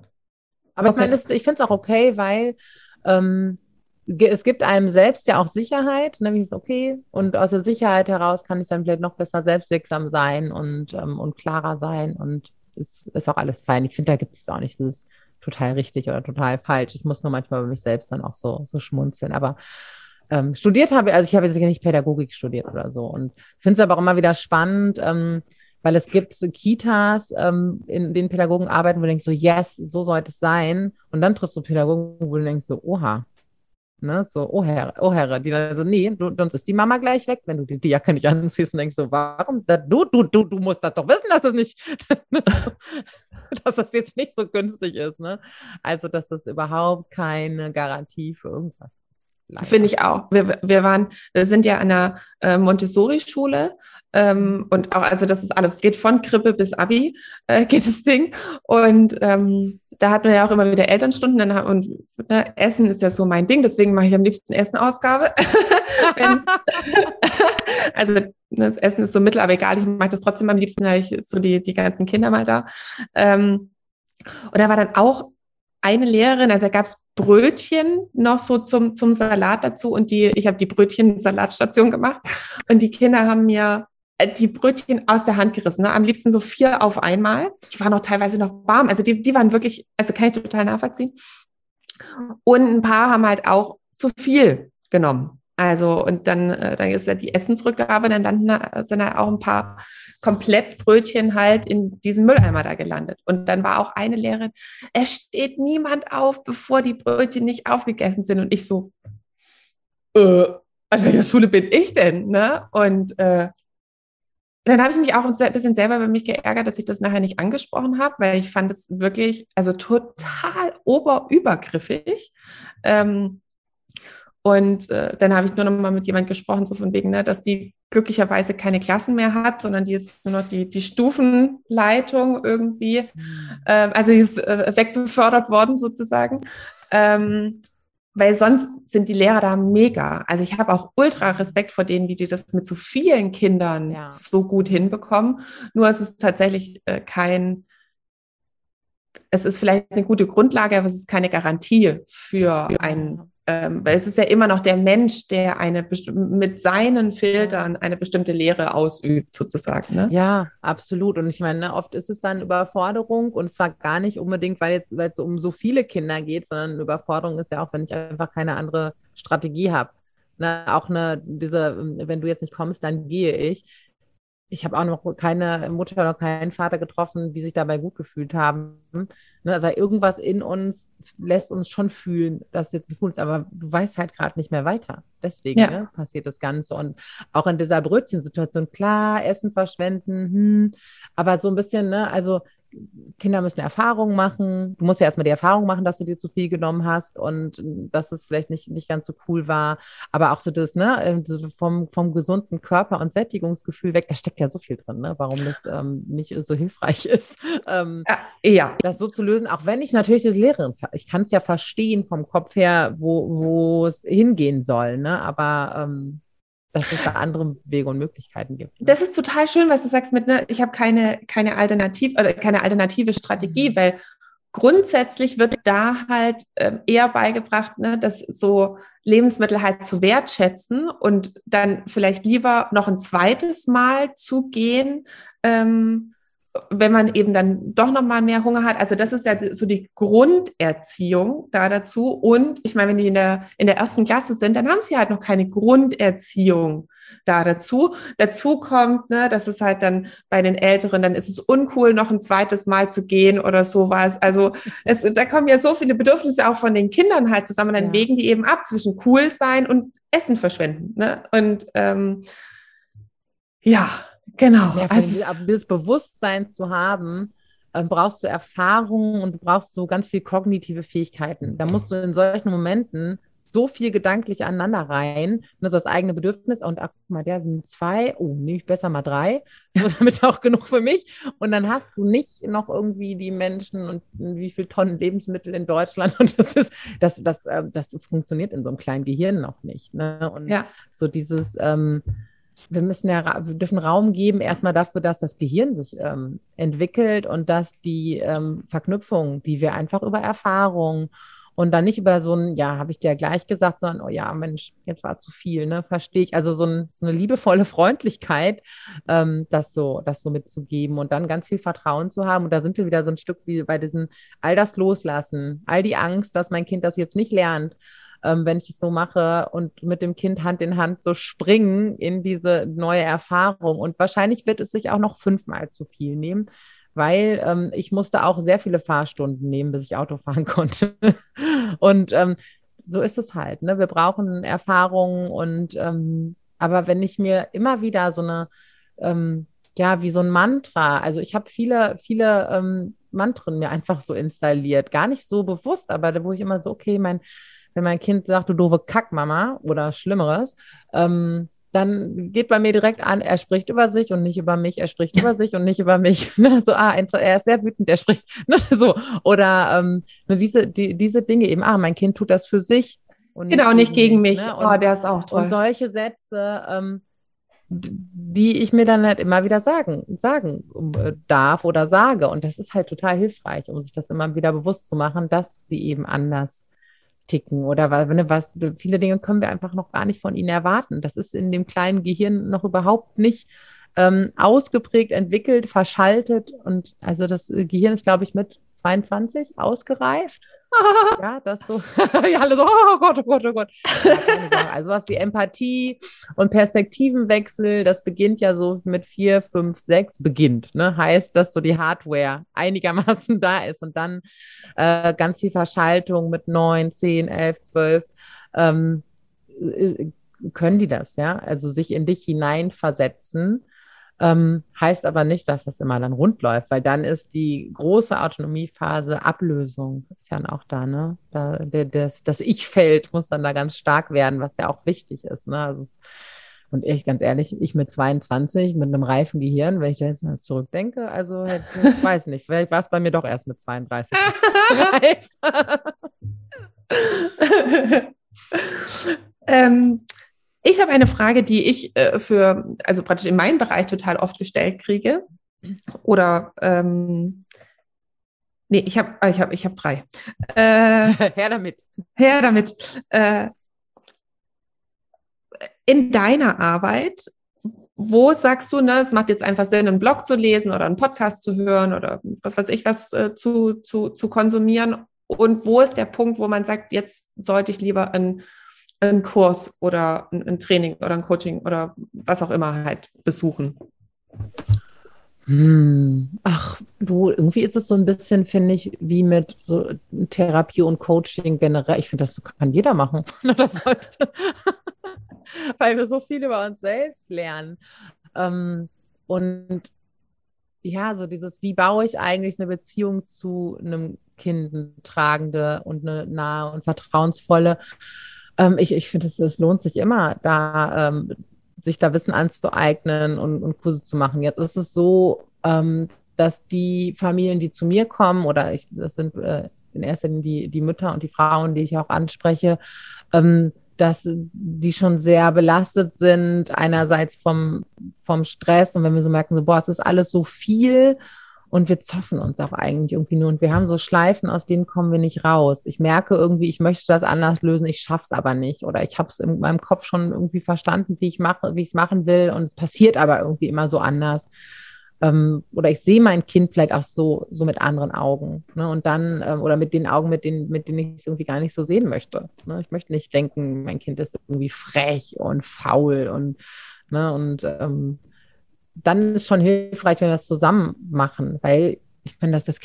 Aber okay. ich meine, ich finde es auch okay, weil ähm, es gibt einem selbst ja auch Sicherheit, nämlich ist okay, und aus der Sicherheit heraus kann ich dann vielleicht noch besser selbstwirksam sein und, ähm, und klarer sein und ist, ist auch alles fein. Ich finde, da gibt es auch nicht dieses total richtig oder total falsch. Ich muss nur manchmal bei mich selbst dann auch so, so schmunzeln. Aber ähm, studiert habe, also ich habe jetzt nicht Pädagogik studiert oder so und finde es aber auch immer wieder spannend, ähm, weil es gibt so Kitas, ähm, in denen Pädagogen arbeiten, wo du denkst so, yes, so sollte es sein. Und dann triffst du Pädagogen, wo du denkst so, oha, Ne? So, oh Herr, oh Herr, die dann so, nee, du, sonst ist die Mama gleich weg, wenn du die, die Jacke nicht anziehst und denkst so, warum? Da, du, du, du, du musst das doch wissen, dass das nicht, dass das jetzt nicht so günstig ist. Ne? Also, dass das überhaupt keine Garantie für irgendwas. Finde ich auch. Wir, wir waren, wir sind ja an der äh, Montessori-Schule ähm, und auch, also das ist alles, geht von Krippe bis Abi, äh, geht das Ding. Und ähm, da hatten wir ja auch immer wieder Elternstunden dann, und ne, Essen ist ja so mein Ding, deswegen mache ich am liebsten Essenausgabe. also das Essen ist so mittel, aber egal, ich mache das trotzdem am liebsten, habe ich so die, die ganzen Kinder mal da. Ähm, und da war dann auch eine Lehrerin, also da gab es Brötchen noch so zum, zum Salat dazu und die, ich habe die Brötchen-Salatstation gemacht und die Kinder haben mir äh, die Brötchen aus der Hand gerissen. Ne? Am liebsten so vier auf einmal. Die waren auch teilweise noch warm. Also die, die waren wirklich, also kann ich total nachvollziehen. Und ein paar haben halt auch zu viel genommen. Also, und dann, äh, dann ist ja die Essensrückgabe, dann landen, sind halt auch ein paar Komplettbrötchen halt in diesen Mülleimer da gelandet. Und dann war auch eine Lehrerin, es steht niemand auf, bevor die Brötchen nicht aufgegessen sind. Und ich so, äh, an welcher Schule bin ich denn? Ne? Und äh, dann habe ich mich auch ein bisschen selber bei mich geärgert, dass ich das nachher nicht angesprochen habe, weil ich fand es wirklich, also total oberübergriffig. Ähm, und äh, dann habe ich nur noch mal mit jemand gesprochen, so von wegen, ne, dass die glücklicherweise keine Klassen mehr hat, sondern die ist nur noch die, die Stufenleitung irgendwie. Mhm. Ähm, also die ist äh, wegbefördert worden sozusagen. Ähm, weil sonst sind die Lehrer da mega. Also ich habe auch ultra Respekt vor denen, wie die das mit so vielen Kindern ja. so gut hinbekommen. Nur es ist tatsächlich äh, kein, es ist vielleicht eine gute Grundlage, aber es ist keine Garantie für ein ähm, weil es ist ja immer noch der Mensch, der eine mit seinen Filtern eine bestimmte Lehre ausübt, sozusagen. Ne? Ja, absolut. Und ich meine, ne, oft ist es dann Überforderung und zwar gar nicht unbedingt, weil jetzt, weil es um so viele Kinder geht, sondern Überforderung ist ja auch, wenn ich einfach keine andere Strategie habe. Ne, auch eine, diese, wenn du jetzt nicht kommst, dann gehe ich ich habe auch noch keine Mutter oder keinen Vater getroffen, die sich dabei gut gefühlt haben. Ne, weil irgendwas in uns lässt uns schon fühlen, dass jetzt nicht cool ist, aber du weißt halt gerade nicht mehr weiter. Deswegen ja. ne, passiert das Ganze. Und auch in dieser Brötchensituation, klar, Essen verschwenden, hm, aber so ein bisschen, ne, also Kinder müssen Erfahrungen machen. Du musst ja erstmal die Erfahrung machen, dass du dir zu viel genommen hast und dass es vielleicht nicht, nicht ganz so cool war. Aber auch so das, ne, ähm, vom, vom gesunden Körper und Sättigungsgefühl weg, da steckt ja so viel drin, ne? warum das ähm, nicht so hilfreich ist. Ähm, ja. Das so zu lösen, auch wenn ich natürlich das Lehrerin, ich kann es ja verstehen vom Kopf her, wo, wo es hingehen soll, ne? aber ähm, dass es da andere Wege und Möglichkeiten gibt. Ne? Das ist total schön, was du sagst mit, ne, ich habe keine, keine, Alternativ, oder keine alternative Strategie, mhm. weil grundsätzlich wird da halt äh, eher beigebracht, ne, dass so Lebensmittel halt zu wertschätzen und dann vielleicht lieber noch ein zweites Mal zu gehen, ähm, wenn man eben dann doch noch mal mehr Hunger hat. Also das ist ja so die Grunderziehung da dazu. Und ich meine, wenn die in der, in der ersten Klasse sind, dann haben sie halt noch keine Grunderziehung da dazu. Dazu kommt, ne, dass es halt dann bei den Älteren, dann ist es uncool, noch ein zweites Mal zu gehen oder sowas. Also es, da kommen ja so viele Bedürfnisse auch von den Kindern halt zusammen. Dann ja. wägen die eben ab zwischen cool sein und Essen verschwenden. Ne? Und ähm, ja, Genau. Ja, also, dieses Bewusstsein zu haben, äh, brauchst du Erfahrungen und du brauchst so ganz viel kognitive Fähigkeiten. Da musst du in solchen Momenten so viel gedanklich aneinander rein, das ist das eigene Bedürfnis und ach guck mal, der sind zwei, oh, nehme ich besser mal drei, so, damit auch genug für mich. Und dann hast du nicht noch irgendwie die Menschen und wie viel Tonnen Lebensmittel in Deutschland und das ist, das, das, äh, das funktioniert in so einem kleinen Gehirn noch nicht. Ne? Und ja. so dieses, ähm, wir müssen ja, wir dürfen Raum geben, erstmal dafür, dass das Gehirn sich ähm, entwickelt und dass die ähm, Verknüpfung, die wir einfach über Erfahrung und dann nicht über so ein, ja, habe ich dir gleich gesagt, sondern, oh ja, Mensch, jetzt war zu viel, ne, verstehe ich. Also so, ein, so eine liebevolle Freundlichkeit, ähm, das so, das so mitzugeben und dann ganz viel Vertrauen zu haben. Und da sind wir wieder so ein Stück wie bei diesem, all das loslassen, all die Angst, dass mein Kind das jetzt nicht lernt ähm, wenn ich es so mache und mit dem Kind Hand in Hand so springen in diese neue Erfahrung. Und wahrscheinlich wird es sich auch noch fünfmal zu viel nehmen, weil ähm, ich musste auch sehr viele Fahrstunden nehmen, bis ich Auto fahren konnte. und ähm, so ist es halt. Ne? Wir brauchen Erfahrungen und ähm, aber wenn ich mir immer wieder so eine ähm, ja, wie so ein Mantra. Also ich habe viele, viele ähm, Mantren mir einfach so installiert. Gar nicht so bewusst, aber wo ich immer so, okay, mein, wenn mein Kind sagt, du doofe Kackmama oder Schlimmeres, ähm, dann geht bei mir direkt an, er spricht über sich und nicht über mich, er spricht über sich und nicht über mich. Ne? So, ah, er ist sehr wütend, er spricht. Ne? So. Oder ähm, diese, die, diese Dinge eben, ah, mein Kind tut das für sich. Und genau, nicht gegen mich. mich. Ne? Und, oh, der ist auch toll. Und solche Sätze, ähm, die ich mir dann halt immer wieder sagen, sagen äh, darf oder sage. Und das ist halt total hilfreich, um sich das immer wieder bewusst zu machen, dass sie eben anders ticken oder ne, was, viele Dinge können wir einfach noch gar nicht von ihnen erwarten. Das ist in dem kleinen Gehirn noch überhaupt nicht ähm, ausgeprägt, entwickelt, verschaltet und also das Gehirn ist, glaube ich, mit 22 ausgereift. ja, das so. ja, alle so, oh Gott, oh Gott, oh Gott. Also was wie Empathie und Perspektivenwechsel, das beginnt ja so mit vier, fünf, sechs, beginnt. Ne? Heißt, dass so die Hardware einigermaßen da ist und dann äh, ganz viel Verschaltung mit neun, zehn, elf, zwölf. Ähm, äh, können die das, ja? Also sich in dich hineinversetzen ähm, heißt aber nicht, dass das immer dann rund läuft, weil dann ist die große Autonomiephase Ablösung, ist ja auch da, ne? Da, der, das, das Ich-Feld muss dann da ganz stark werden, was ja auch wichtig ist, ne? Also es, und ich, ganz ehrlich, ich mit 22, mit einem reifen Gehirn, wenn ich da jetzt mal zurückdenke, also ich weiß nicht, vielleicht war es bei mir doch erst mit 32. ähm, ich habe eine Frage, die ich äh, für, also praktisch in meinem Bereich total oft gestellt kriege. Oder, ähm, nee, ich habe ah, ich hab, ich hab drei. Äh, her damit. Her damit. Äh, in deiner Arbeit, wo sagst du, ne, es macht jetzt einfach Sinn, einen Blog zu lesen oder einen Podcast zu hören oder was weiß ich was äh, zu, zu, zu konsumieren? Und wo ist der Punkt, wo man sagt, jetzt sollte ich lieber ein einen Kurs oder ein, ein, Training oder ein Coaching oder was auch immer halt besuchen? Hm. Ach, du, irgendwie ist es so ein bisschen, finde ich, wie mit so Therapie und Coaching generell. Ich finde, das kann jeder machen. Das sollte. Weil wir so viel über uns selbst lernen. Ähm, und ja, so dieses, wie baue ich eigentlich eine Beziehung zu einem Kind, eine tragende und eine nahe und vertrauensvolle. Ähm, ich ich finde, es lohnt sich immer, da ähm, sich da Wissen anzueignen und, und Kurse zu machen. Jetzt ist es so, ähm, dass die Familien, die zu mir kommen, oder ich, das sind äh, in erster Linie die, die Mütter und die Frauen, die ich auch anspreche, ähm, dass die schon sehr belastet sind, einerseits vom, vom Stress und wenn wir so merken, so, boah, es ist alles so viel und wir zoffen uns auch eigentlich irgendwie nur und wir haben so Schleifen, aus denen kommen wir nicht raus. Ich merke irgendwie, ich möchte das anders lösen, ich schaffe es aber nicht oder ich habe es in meinem Kopf schon irgendwie verstanden, wie ich mache, wie ich es machen will und es passiert aber irgendwie immer so anders. Ähm, oder ich sehe mein Kind vielleicht auch so, so mit anderen Augen. Ne? Und dann, ähm, oder mit den Augen, mit denen, mit denen ich es irgendwie gar nicht so sehen möchte. Ne? Ich möchte nicht denken, mein Kind ist irgendwie frech und faul und, ne, und ähm, dann ist schon hilfreich, wenn wir das zusammen machen, weil ich meine, dass das,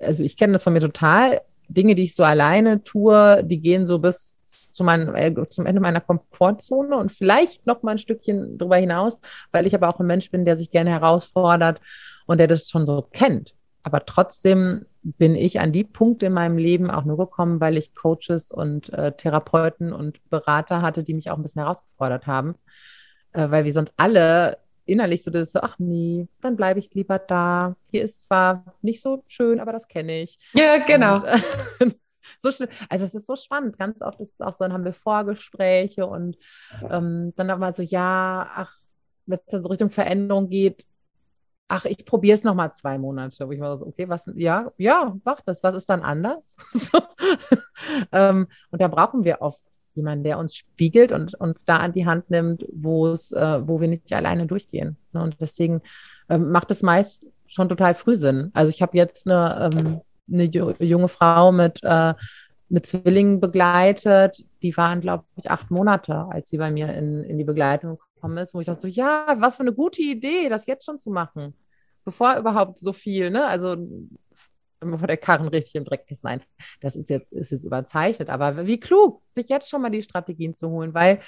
also ich kenne das von mir total. Dinge, die ich so alleine tue, die gehen so bis zu mein, äh, zum Ende meiner Komfortzone und vielleicht noch mal ein Stückchen darüber hinaus, weil ich aber auch ein Mensch bin, der sich gerne herausfordert und der das schon so kennt. Aber trotzdem bin ich an die Punkte in meinem Leben auch nur gekommen, weil ich Coaches und äh, Therapeuten und Berater hatte, die mich auch ein bisschen herausgefordert haben, äh, weil wir sonst alle innerlich so das so, ach nee, dann bleibe ich lieber da. Hier ist zwar nicht so schön, aber das kenne ich. Ja, genau. Und, äh, so schön. Also es ist so spannend. Ganz oft ist es auch so, dann haben wir Vorgespräche und ähm, dann aber so, ja, ach, wenn es dann so Richtung Veränderung geht, ach, ich probiere es nochmal zwei Monate, wo ich mal so, okay, was, ja, ja, mach das, was ist dann anders? ähm, und da brauchen wir oft jemanden, der uns spiegelt und uns da an die Hand nimmt, wo es, äh, wo wir nicht alleine durchgehen. Ne? Und deswegen ähm, macht es meist schon total früh Sinn. Also ich habe jetzt eine, ähm, eine junge Frau mit, äh, mit Zwillingen begleitet. Die waren, glaube ich, acht Monate, als sie bei mir in, in die Begleitung gekommen ist, wo ich dachte so, ja, was für eine gute Idee, das jetzt schon zu machen, bevor überhaupt so viel, ne? Also vor der Karren richtig im Dreck ist. Nein, das ist jetzt, ist jetzt überzeichnet. Aber wie klug, sich jetzt schon mal die Strategien zu holen, weil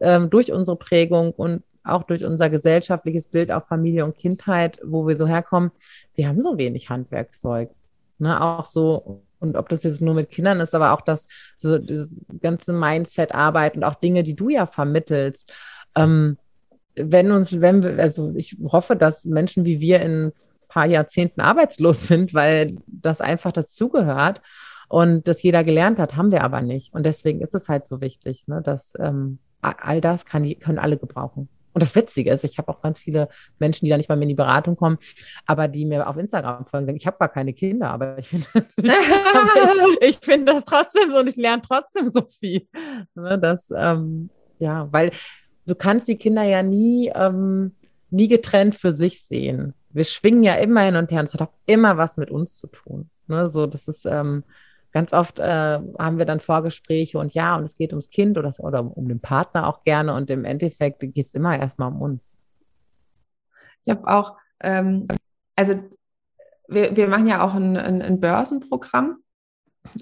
ähm, durch unsere Prägung und auch durch unser gesellschaftliches Bild auf Familie und Kindheit, wo wir so herkommen, wir haben so wenig Handwerkzeug. Ne? Auch so, und ob das jetzt nur mit Kindern ist, aber auch das, so dieses ganze Mindset-Arbeit und auch Dinge, die du ja vermittelst. Ähm, wenn uns, wenn wir, also ich hoffe, dass Menschen wie wir in paar Jahrzehnten arbeitslos sind, weil das einfach dazugehört und das jeder gelernt hat, haben wir aber nicht. Und deswegen ist es halt so wichtig, ne, dass ähm, all das kann, können alle gebrauchen. Und das Witzige ist, ich habe auch ganz viele Menschen, die da nicht mal mehr in die Beratung kommen, aber die mir auf Instagram folgen, sagen, ich habe gar keine Kinder, aber ich finde ich find das trotzdem so und ich lerne trotzdem so viel. Ne, das, ähm, ja, weil du kannst die Kinder ja nie, ähm, nie getrennt für sich sehen wir schwingen ja immer hin und her und es hat auch immer was mit uns zu tun. Ne? So, das ist ähm, ganz oft äh, haben wir dann Vorgespräche und ja, und es geht ums Kind oder, oder um den Partner auch gerne und im Endeffekt geht es immer erstmal um uns. Ich habe auch, ähm, also wir, wir machen ja auch ein, ein, ein Börsenprogramm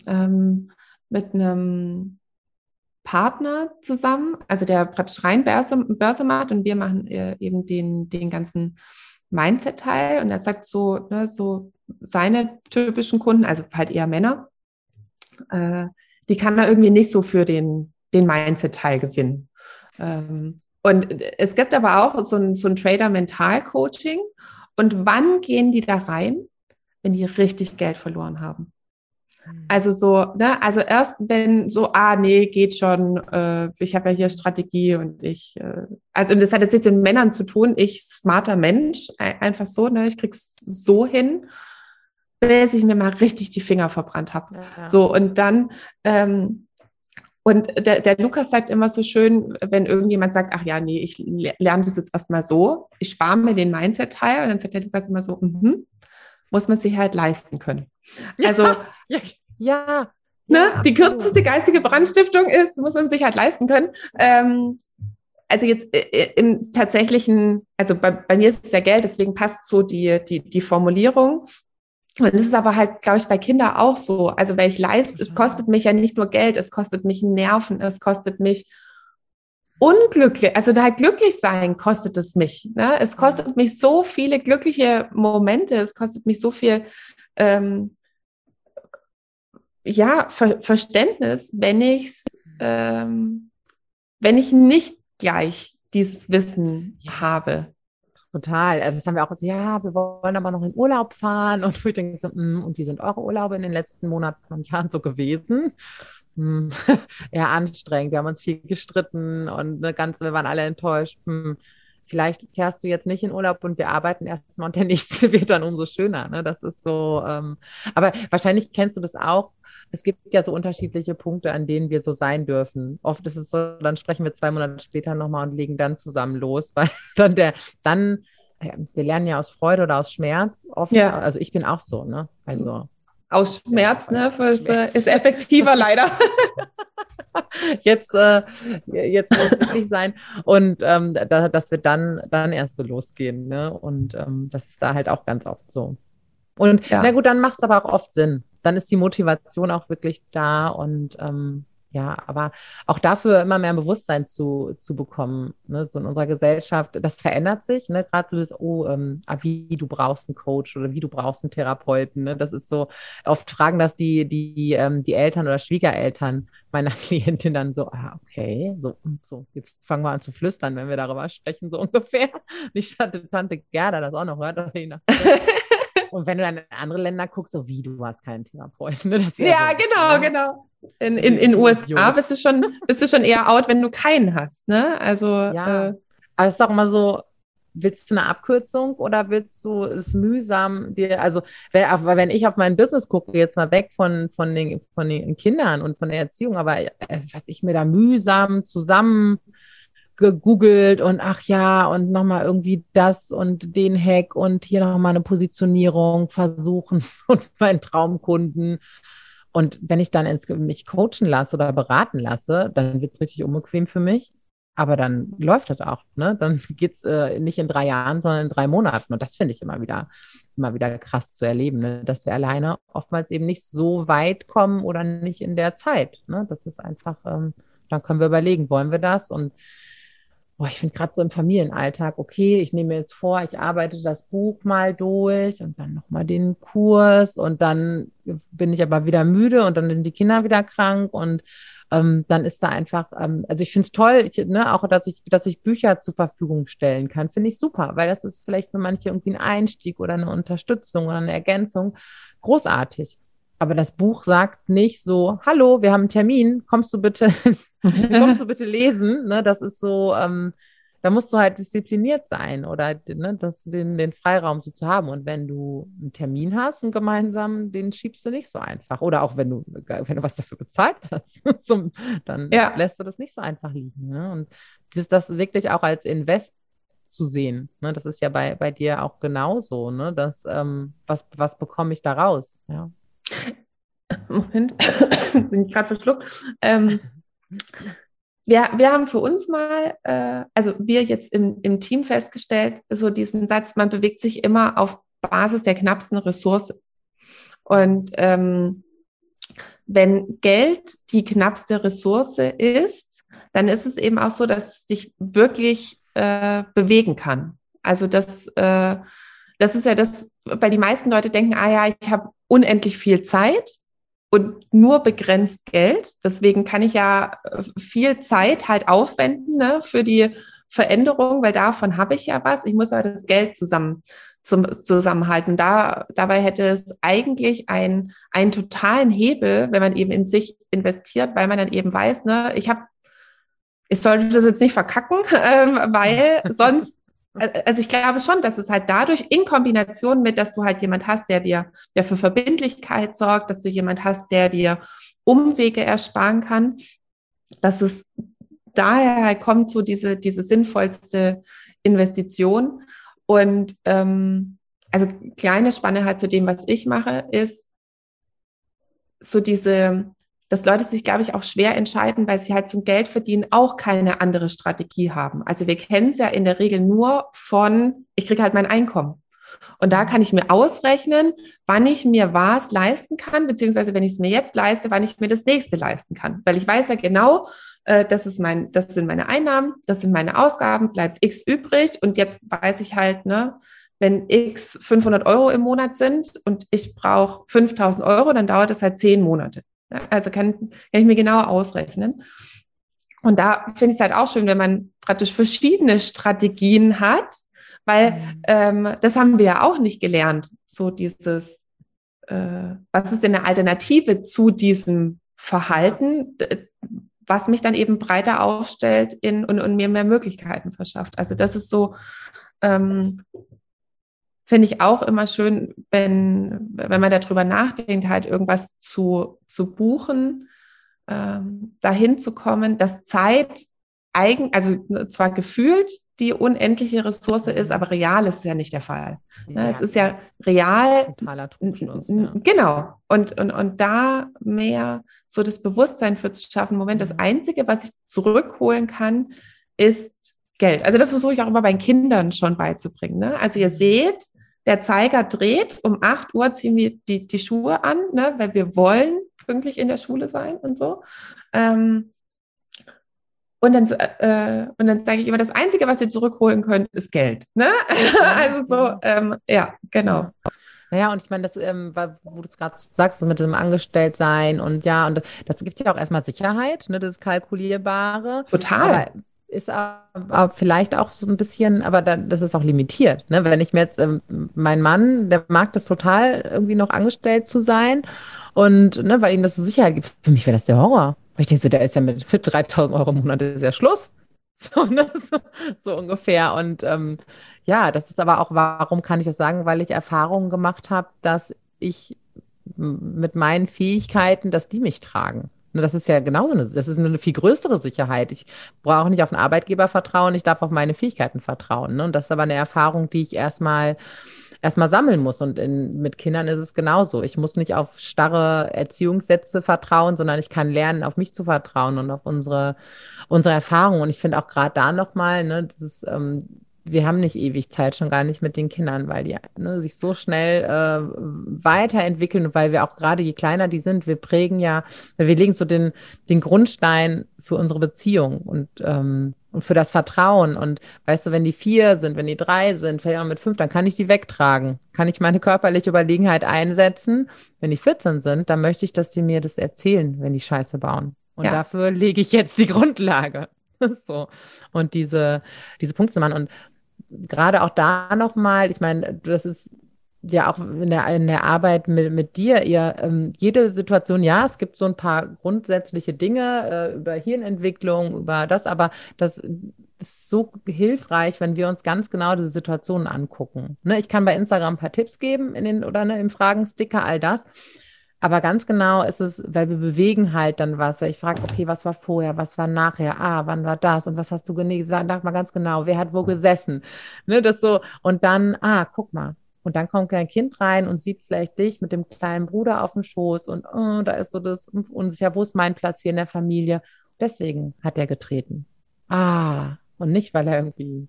ähm, mit einem Partner zusammen, also der praktisch rein Börse, Börse macht und wir machen äh, eben den, den ganzen Mindset-Teil und er sagt so, ne, so seine typischen Kunden, also halt eher Männer, äh, die kann er irgendwie nicht so für den, den Mindset-Teil gewinnen. Ähm, und es gibt aber auch so ein, so ein Trader-Mental-Coaching. Und wann gehen die da rein? Wenn die richtig Geld verloren haben. Mhm. Also so, ne, also erst wenn so, ah, nee, geht schon, äh, ich habe ja hier Strategie und ich, äh, also und das hat jetzt nichts mit Männern zu tun, ich smarter Mensch, einfach so, ne, ich krieg's so hin, bis ich mir mal richtig die Finger verbrannt habe. Ja, So, und dann, ähm, und der, der Lukas sagt immer so schön, wenn irgendjemand sagt, ach ja, nee, ich lerne das jetzt erstmal so, ich spare mir den Mindset-Teil und dann sagt der Lukas immer so, mhm, muss man sich halt leisten können. Also ja, ja, ne? die kürzeste geistige Brandstiftung ist, muss man sich halt leisten können. Ähm, also jetzt äh, äh, im tatsächlichen, also bei, bei mir ist es ja Geld, deswegen passt so die, die, die Formulierung. Und das ist aber halt, glaube ich, bei Kindern auch so. Also, weil ich leiste, es kostet mich ja nicht nur Geld, es kostet mich Nerven, es kostet mich unglücklich, also da halt glücklich sein kostet es mich. Ne? Es kostet mich so viele glückliche Momente, es kostet mich so viel ähm, ja, Ver Verständnis, wenn ich ähm, wenn ich nicht gleich dieses Wissen habe. Total. Also das haben wir auch so, ja, wir wollen aber noch in Urlaub fahren. Und ich denke so, mm, und wie sind eure Urlaube in den letzten Monaten und Jahren so gewesen? Hm, eher anstrengend. Wir haben uns viel gestritten und eine ganze, wir waren alle enttäuscht. Hm, vielleicht fährst du jetzt nicht in Urlaub und wir arbeiten erstmal und der nächste wird dann umso schöner. Ne? Das ist so, ähm, aber wahrscheinlich kennst du das auch es gibt ja so unterschiedliche Punkte, an denen wir so sein dürfen. Oft ist es so, dann sprechen wir zwei Monate später nochmal und legen dann zusammen los, weil dann der, dann, wir lernen ja aus Freude oder aus Schmerz oft. Ja. Also ich bin auch so, ne? Also. Aus Schmerz, ne? Ist, Schmerz. ist effektiver leider. jetzt, äh, jetzt muss es wirklich sein. Und ähm, da, dass wir dann, dann erst so losgehen. Ne? Und ähm, das ist da halt auch ganz oft so. Und ja. na gut, dann macht es aber auch oft Sinn dann ist die Motivation auch wirklich da und ähm, ja, aber auch dafür immer mehr ein Bewusstsein zu, zu bekommen, ne? so in unserer Gesellschaft, das verändert sich, ne? gerade so das, oh, ähm, ah, wie du brauchst einen Coach oder wie du brauchst einen Therapeuten, ne? das ist so, oft fragen das die, die, ähm, die Eltern oder Schwiegereltern meiner Klientin dann so, ah, okay, so, so, jetzt fangen wir an zu flüstern, wenn wir darüber sprechen, so ungefähr. Nicht hatte Tante Gerda das auch noch hört, aber Und wenn du dann in andere Länder guckst, so wie du hast keinen Therapeuten. Ne? Ja, ja so, genau, genau. In, in, in USA bist du, schon, bist du schon eher out, wenn du keinen hast. Ne? Also, ja. Äh, aber es ist doch immer so, willst du eine Abkürzung oder willst du es mühsam dir, also wenn ich auf mein Business gucke, jetzt mal weg von, von, den, von den Kindern und von der Erziehung, aber äh, was ich mir da mühsam zusammen gegoogelt und ach ja, und nochmal irgendwie das und den Hack und hier nochmal eine Positionierung versuchen und meinen Traumkunden. Und wenn ich dann ins, mich coachen lasse oder beraten lasse, dann wird es richtig unbequem für mich. Aber dann läuft das auch, ne? Dann geht es äh, nicht in drei Jahren, sondern in drei Monaten. Und das finde ich immer wieder, immer wieder krass zu erleben, ne? dass wir alleine oftmals eben nicht so weit kommen oder nicht in der Zeit. Ne? Das ist einfach, ähm, dann können wir überlegen, wollen wir das? Und boah, ich finde gerade so im Familienalltag, okay, ich nehme mir jetzt vor, ich arbeite das Buch mal durch und dann nochmal den Kurs und dann bin ich aber wieder müde und dann sind die Kinder wieder krank und ähm, dann ist da einfach, ähm, also ich finde es toll, ich, ne, auch dass ich, dass ich Bücher zur Verfügung stellen kann, finde ich super, weil das ist vielleicht für manche irgendwie ein Einstieg oder eine Unterstützung oder eine Ergänzung großartig. Aber das Buch sagt nicht so, hallo, wir haben einen Termin, kommst du bitte, kommst du bitte lesen? Ne, das ist so, ähm, da musst du halt diszipliniert sein oder ne, das, den, den Freiraum so zu haben. Und wenn du einen Termin hast, einen gemeinsamen, den schiebst du nicht so einfach. Oder auch wenn du, wenn du was dafür bezahlt hast, zum, dann ja. lässt du das nicht so einfach liegen. Ne? Und das, das wirklich auch als Invest zu sehen. Ne? Das ist ja bei, bei dir auch genauso. Ne? Das, ähm, was, was bekomme ich da raus? Ja. Moment, sind gerade verschluckt. Ähm, wir, wir haben für uns mal, äh, also wir jetzt im, im Team festgestellt, so diesen Satz, man bewegt sich immer auf Basis der knappsten Ressource. Und ähm, wenn Geld die knappste Ressource ist, dann ist es eben auch so, dass es sich wirklich äh, bewegen kann. Also das, äh, das ist ja das, weil die meisten Leute denken, ah ja, ich habe unendlich viel Zeit und nur begrenzt Geld. Deswegen kann ich ja äh, viel Zeit halt aufwenden ne, für die Veränderung, weil davon habe ich ja was. Ich muss aber das Geld zusammen zum, zusammenhalten. Da, dabei hätte es eigentlich ein, einen totalen Hebel, wenn man eben in sich investiert, weil man dann eben weiß, ne, ich habe, ich sollte das jetzt nicht verkacken, ähm, weil sonst also ich glaube schon, dass es halt dadurch in Kombination mit, dass du halt jemand hast, der dir, der für Verbindlichkeit sorgt, dass du jemand hast, der dir Umwege ersparen kann, dass es daher halt kommt so diese, diese sinnvollste Investition. Und ähm, also kleine Spanne halt zu dem, was ich mache, ist so diese, dass Leute sich, glaube ich, auch schwer entscheiden, weil sie halt zum Geldverdienen auch keine andere Strategie haben. Also wir kennen es ja in der Regel nur von, ich kriege halt mein Einkommen. Und da kann ich mir ausrechnen, wann ich mir was leisten kann, beziehungsweise wenn ich es mir jetzt leiste, wann ich mir das nächste leisten kann. Weil ich weiß ja genau, äh, das, ist mein, das sind meine Einnahmen, das sind meine Ausgaben, bleibt X übrig. Und jetzt weiß ich halt, ne, wenn X 500 Euro im Monat sind und ich brauche 5000 Euro, dann dauert das halt zehn Monate. Also kann, kann ich mir genau ausrechnen. Und da finde ich es halt auch schön, wenn man praktisch verschiedene Strategien hat, weil mhm. ähm, das haben wir ja auch nicht gelernt. So dieses, äh, was ist denn eine Alternative zu diesem Verhalten, was mich dann eben breiter aufstellt in, und, und mir mehr Möglichkeiten verschafft. Also das ist so, ähm, finde ich auch immer schön, wenn, wenn man darüber nachdenkt, halt irgendwas zu, zu buchen, ähm, dahin zu kommen, dass Zeit eigen, also zwar gefühlt die unendliche Ressource ist, aber real ist ja nicht der Fall. Ne, ja. Es ist ja real. Totaler Trugschluss. Ja. Genau. Und, und, und da mehr so das Bewusstsein für zu schaffen. Moment, das mhm. Einzige, was ich zurückholen kann, ist Geld. Also das versuche ich auch immer bei Kindern schon beizubringen. Ne? Also ihr mhm. seht, der Zeiger dreht, um 8 Uhr ziehen wir die, die Schuhe an, ne? weil wir wollen pünktlich in der Schule sein und so. Ähm, und dann, äh, und dann sage ich immer, das Einzige, was ihr zurückholen könnt, ist Geld. Ne? also so, ähm, ja, genau. Naja, und ich meine, das, ähm, wo du es gerade sagst, mit dem Angestelltsein und ja, und das gibt ja auch erstmal Sicherheit, ne, das Kalkulierbare. Total. Aber ist aber vielleicht auch so ein bisschen, aber dann, das ist auch limitiert. Ne? Wenn ich mir jetzt, ähm, mein Mann, der mag das total, irgendwie noch angestellt zu sein und ne, weil ihm das so Sicherheit gibt. Für mich wäre das der Horror. Ich denke so, der ist ja mit, mit 3000 Euro im Monat, ist ja Schluss. So, ne? so, so, ungefähr. Und ähm, ja, das ist aber auch, warum kann ich das sagen? Weil ich Erfahrungen gemacht habe, dass ich mit meinen Fähigkeiten, dass die mich tragen. Das ist ja genauso eine, das ist eine viel größere Sicherheit. Ich brauche nicht auf einen Arbeitgeber vertrauen, ich darf auf meine Fähigkeiten vertrauen. Ne? Und das ist aber eine Erfahrung, die ich erstmal erstmal sammeln muss. Und in, mit Kindern ist es genauso. Ich muss nicht auf starre Erziehungssätze vertrauen, sondern ich kann lernen, auf mich zu vertrauen und auf unsere, unsere Erfahrungen. Und ich finde auch gerade da nochmal, ne, dieses, ähm, wir haben nicht ewig Zeit, schon gar nicht mit den Kindern, weil die ne, sich so schnell äh, weiterentwickeln und weil wir auch gerade, je kleiner die sind, wir prägen ja, wir legen so den, den Grundstein für unsere Beziehung und, ähm, und für das Vertrauen. Und weißt du, wenn die vier sind, wenn die drei sind, vielleicht auch mit fünf, dann kann ich die wegtragen. Kann ich meine körperliche Überlegenheit einsetzen. Wenn die 14 sind, dann möchte ich, dass die mir das erzählen, wenn die Scheiße bauen. Und ja. dafür lege ich jetzt die Grundlage. so. Und diese, diese Punkte machen. Und gerade auch da nochmal, ich meine, das ist ja auch in der, in der Arbeit mit, mit dir, ihr, ähm, jede Situation, ja, es gibt so ein paar grundsätzliche Dinge äh, über Hirnentwicklung, über das, aber das ist so hilfreich, wenn wir uns ganz genau diese Situationen angucken. Ne, ich kann bei Instagram ein paar Tipps geben in den, oder ne, im Fragensticker, all das. Aber ganz genau ist es, weil wir bewegen halt dann was. Weil ich frage, okay, was war vorher, was war nachher? Ah, wann war das? Und was hast du gesagt? Sag mal ganz genau, wer hat wo gesessen? Ne, das so. Und dann, ah, guck mal. Und dann kommt ein Kind rein und sieht vielleicht dich mit dem kleinen Bruder auf dem Schoß und oh, da ist so das unsicher, wo ist mein Platz hier in der Familie? Deswegen hat er getreten. Ah, und nicht, weil er irgendwie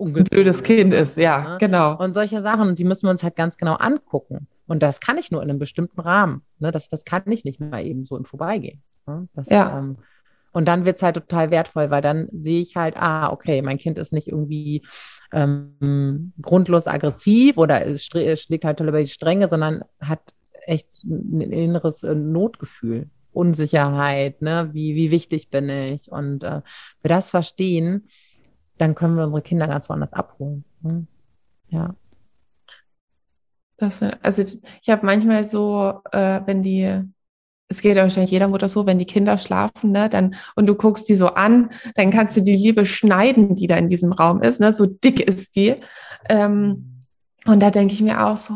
ein blödes Kind ist, ja, ne? genau. Und solche Sachen, die müssen wir uns halt ganz genau angucken. Und das kann ich nur in einem bestimmten Rahmen. Ne? Das, das kann ich nicht mal eben so im Vorbeigehen. Ne? Das, ja. Ähm, und dann wird es halt total wertvoll, weil dann sehe ich halt, ah, okay, mein Kind ist nicht irgendwie ähm, grundlos aggressiv oder es schlägt halt über die Stränge, sondern hat echt ein inneres äh, Notgefühl, Unsicherheit, ne? wie, wie wichtig bin ich? Und äh, wir das verstehen, dann können wir unsere Kinder ganz woanders abholen. Ne? Ja. Das, also ich habe manchmal so, äh, wenn die, es geht ja wahrscheinlich jeder Mutter so, wenn die Kinder schlafen, ne, dann und du guckst die so an, dann kannst du die Liebe schneiden, die da in diesem Raum ist, ne, so dick ist die. Ähm, und da denke ich mir auch so,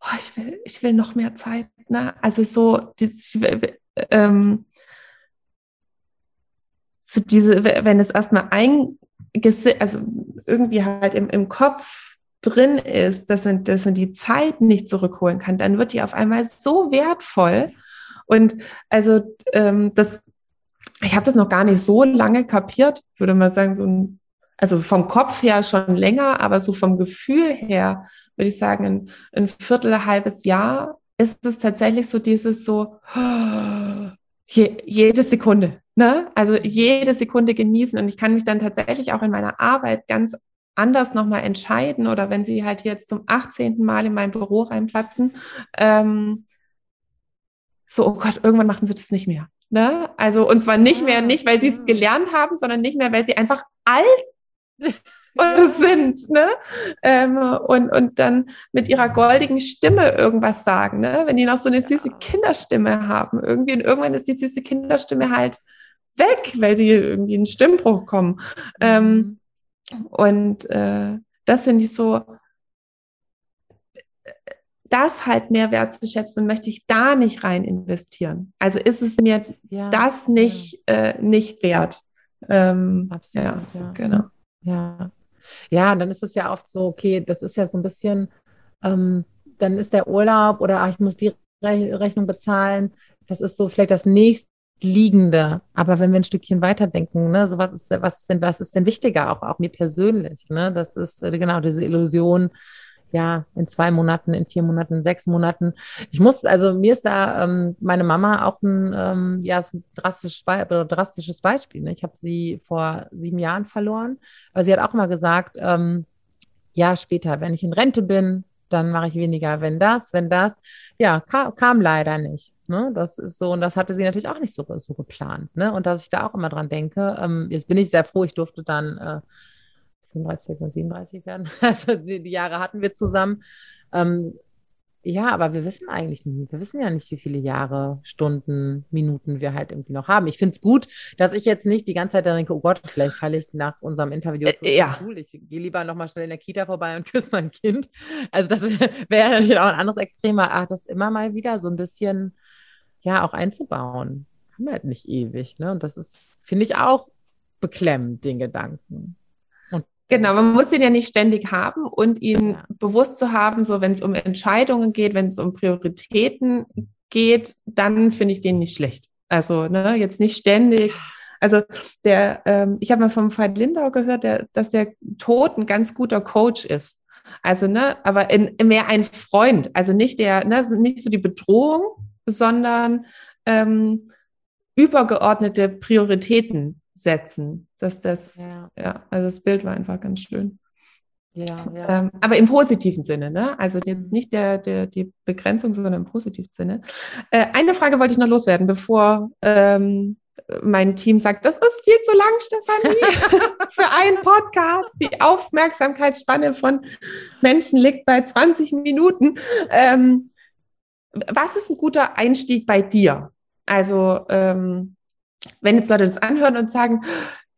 oh, ich will, ich will noch mehr Zeit, ne, also so, dieses, ähm, so diese, wenn es erstmal ein also irgendwie halt im, im Kopf drin ist, dass man, dass man die Zeit nicht zurückholen kann, dann wird die auf einmal so wertvoll. Und also ähm, das, ich habe das noch gar nicht so lange kapiert. Würde mal sagen, so ein, also vom Kopf her schon länger, aber so vom Gefühl her würde ich sagen, ein, ein Viertel, ein halbes Jahr ist es tatsächlich so dieses so, je, jede Sekunde, ne? Also jede Sekunde genießen. Und ich kann mich dann tatsächlich auch in meiner Arbeit ganz anders nochmal entscheiden oder wenn sie halt jetzt zum 18. Mal in mein Büro reinplatzen, ähm, so, oh Gott, irgendwann machen sie das nicht mehr. Ne? Also, und zwar nicht mehr, nicht weil sie es gelernt haben, sondern nicht mehr, weil sie einfach alt sind, ne? Ähm, und, und dann mit ihrer goldigen Stimme irgendwas sagen, ne? Wenn die noch so eine süße Kinderstimme haben, irgendwie, und irgendwann ist die süße Kinderstimme halt weg, weil sie irgendwie in Stimmbruch kommen. Ähm, mhm. Und äh, das finde ich so, das halt mehr wertzuschätzen, möchte ich da nicht rein investieren. Also ist es mir ja, das nicht, ja. äh, nicht wert. Ähm, Absolut, ja, ja, genau. Ja. ja, dann ist es ja oft so, okay, das ist ja so ein bisschen, ähm, dann ist der Urlaub oder ach, ich muss die Re Rechnung bezahlen. Das ist so vielleicht das nächste liegende. Aber wenn wir ein Stückchen weiterdenken, ne, so was ist, was ist denn, was ist denn wichtiger, auch, auch mir persönlich, ne? Das ist äh, genau diese Illusion, ja, in zwei Monaten, in vier Monaten, in sechs Monaten. Ich muss, also mir ist da ähm, meine Mama auch ein, ähm, ja, ist ein drastisches, drastisches Beispiel. Ne? Ich habe sie vor sieben Jahren verloren, aber sie hat auch immer gesagt, ähm, ja, später, wenn ich in Rente bin, dann mache ich weniger, wenn das, wenn das. Ja, kam, kam leider nicht. Ne? Das ist so, und das hatte sie natürlich auch nicht so, so geplant. Ne? Und dass ich da auch immer dran denke, ähm, jetzt bin ich sehr froh, ich durfte dann äh, 35 und 37 werden. Also die, die, Jahre hatten wir zusammen. Ähm, ja, aber wir wissen eigentlich nie. Wir wissen ja nicht, wie viele Jahre, Stunden, Minuten wir halt irgendwie noch haben. Ich finde es gut, dass ich jetzt nicht die ganze Zeit denke, oh Gott, vielleicht falle ich nach unserem Interview äh, ja. Ich gehe lieber nochmal schnell in der Kita vorbei und küsse mein Kind. Also das wäre natürlich auch ein anderes Extrem, aber das immer mal wieder so ein bisschen, ja, auch einzubauen. Haben wir halt nicht ewig, ne? Und das ist, finde ich, auch beklemmend, den Gedanken. Genau, man muss ihn ja nicht ständig haben und ihn ja. bewusst zu haben, so wenn es um Entscheidungen geht, wenn es um Prioritäten geht, dann finde ich den nicht schlecht. Also ne, jetzt nicht ständig. Also der, ähm, ich habe mal vom Veit Lindau gehört, der, dass der Tod ein ganz guter Coach ist. Also ne, aber in, mehr ein Freund. Also nicht der, ne, nicht so die Bedrohung, sondern ähm, übergeordnete Prioritäten setzen. Dass das, ja. ja, also das Bild war einfach ganz schön. Ja, ja. Ähm, aber im positiven Sinne, ne? Also jetzt nicht der, der, die Begrenzung, sondern im positiven Sinne. Äh, eine Frage wollte ich noch loswerden, bevor ähm, mein Team sagt, das ist viel zu lang, Stefanie, für einen Podcast. Die Aufmerksamkeitsspanne von Menschen liegt bei 20 Minuten. Ähm, was ist ein guter Einstieg bei dir? Also ähm, wenn jetzt Leute das anhören und sagen,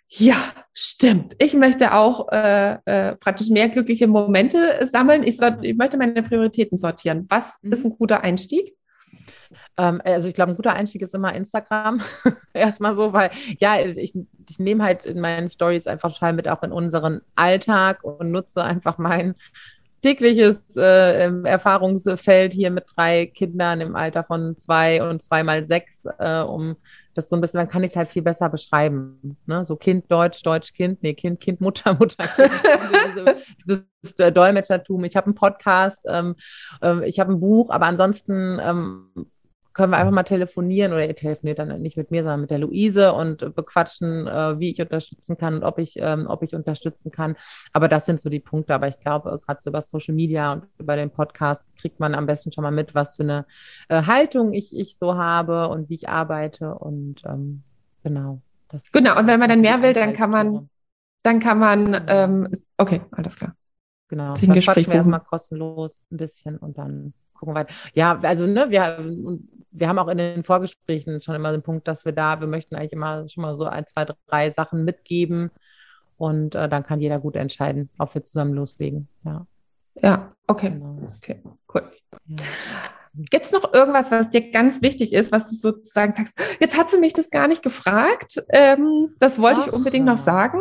ja, stimmt, ich möchte auch äh, äh, praktisch mehr glückliche Momente sammeln, ich, soll, ich möchte meine Prioritäten sortieren. Was mhm. ist ein guter Einstieg? Ähm, also ich glaube, ein guter Einstieg ist immer Instagram. Erstmal so, weil ja, ich, ich nehme halt in meinen Stories einfach total mit auch in unseren Alltag und nutze einfach mein tägliches äh, Erfahrungsfeld hier mit drei Kindern im Alter von zwei und zweimal sechs, äh, um das so ein bisschen, dann kann ich es halt viel besser beschreiben. Ne? So Kind, Deutsch, Deutsch, Kind, nee, Kind, Kind, Mutter, Mutter, kind. dieses, dieses Dolmetschertum. Ich habe einen Podcast, ähm, äh, ich habe ein Buch, aber ansonsten ähm, können wir einfach mal telefonieren oder ihr telefoniert dann nicht mit mir, sondern mit der Luise und bequatschen, äh, wie ich unterstützen kann und ob ich, ähm, ob ich unterstützen kann. Aber das sind so die Punkte. Aber ich glaube, gerade so über Social Media und über den Podcast kriegt man am besten schon mal mit, was für eine äh, Haltung ich, ich so habe und wie ich arbeite. Und ähm, genau. genau, und wenn man dann mehr will, dann kann man, dann kann man, genau. ähm, okay, alles klar. Genau, dann quatschen wir erstmal kostenlos ein bisschen und dann gucken weiter. Ja, also ne, wir, wir haben auch in den Vorgesprächen schon immer den Punkt, dass wir da, wir möchten eigentlich immer schon mal so ein, zwei, drei Sachen mitgeben und äh, dann kann jeder gut entscheiden, ob wir zusammen loslegen. Ja. Ja, okay. Genau. Okay, cool. Ja. Gibt es noch irgendwas, was dir ganz wichtig ist, was du sozusagen sagst, jetzt hat sie mich das gar nicht gefragt, ähm, das wollte Ach, ich unbedingt noch sagen?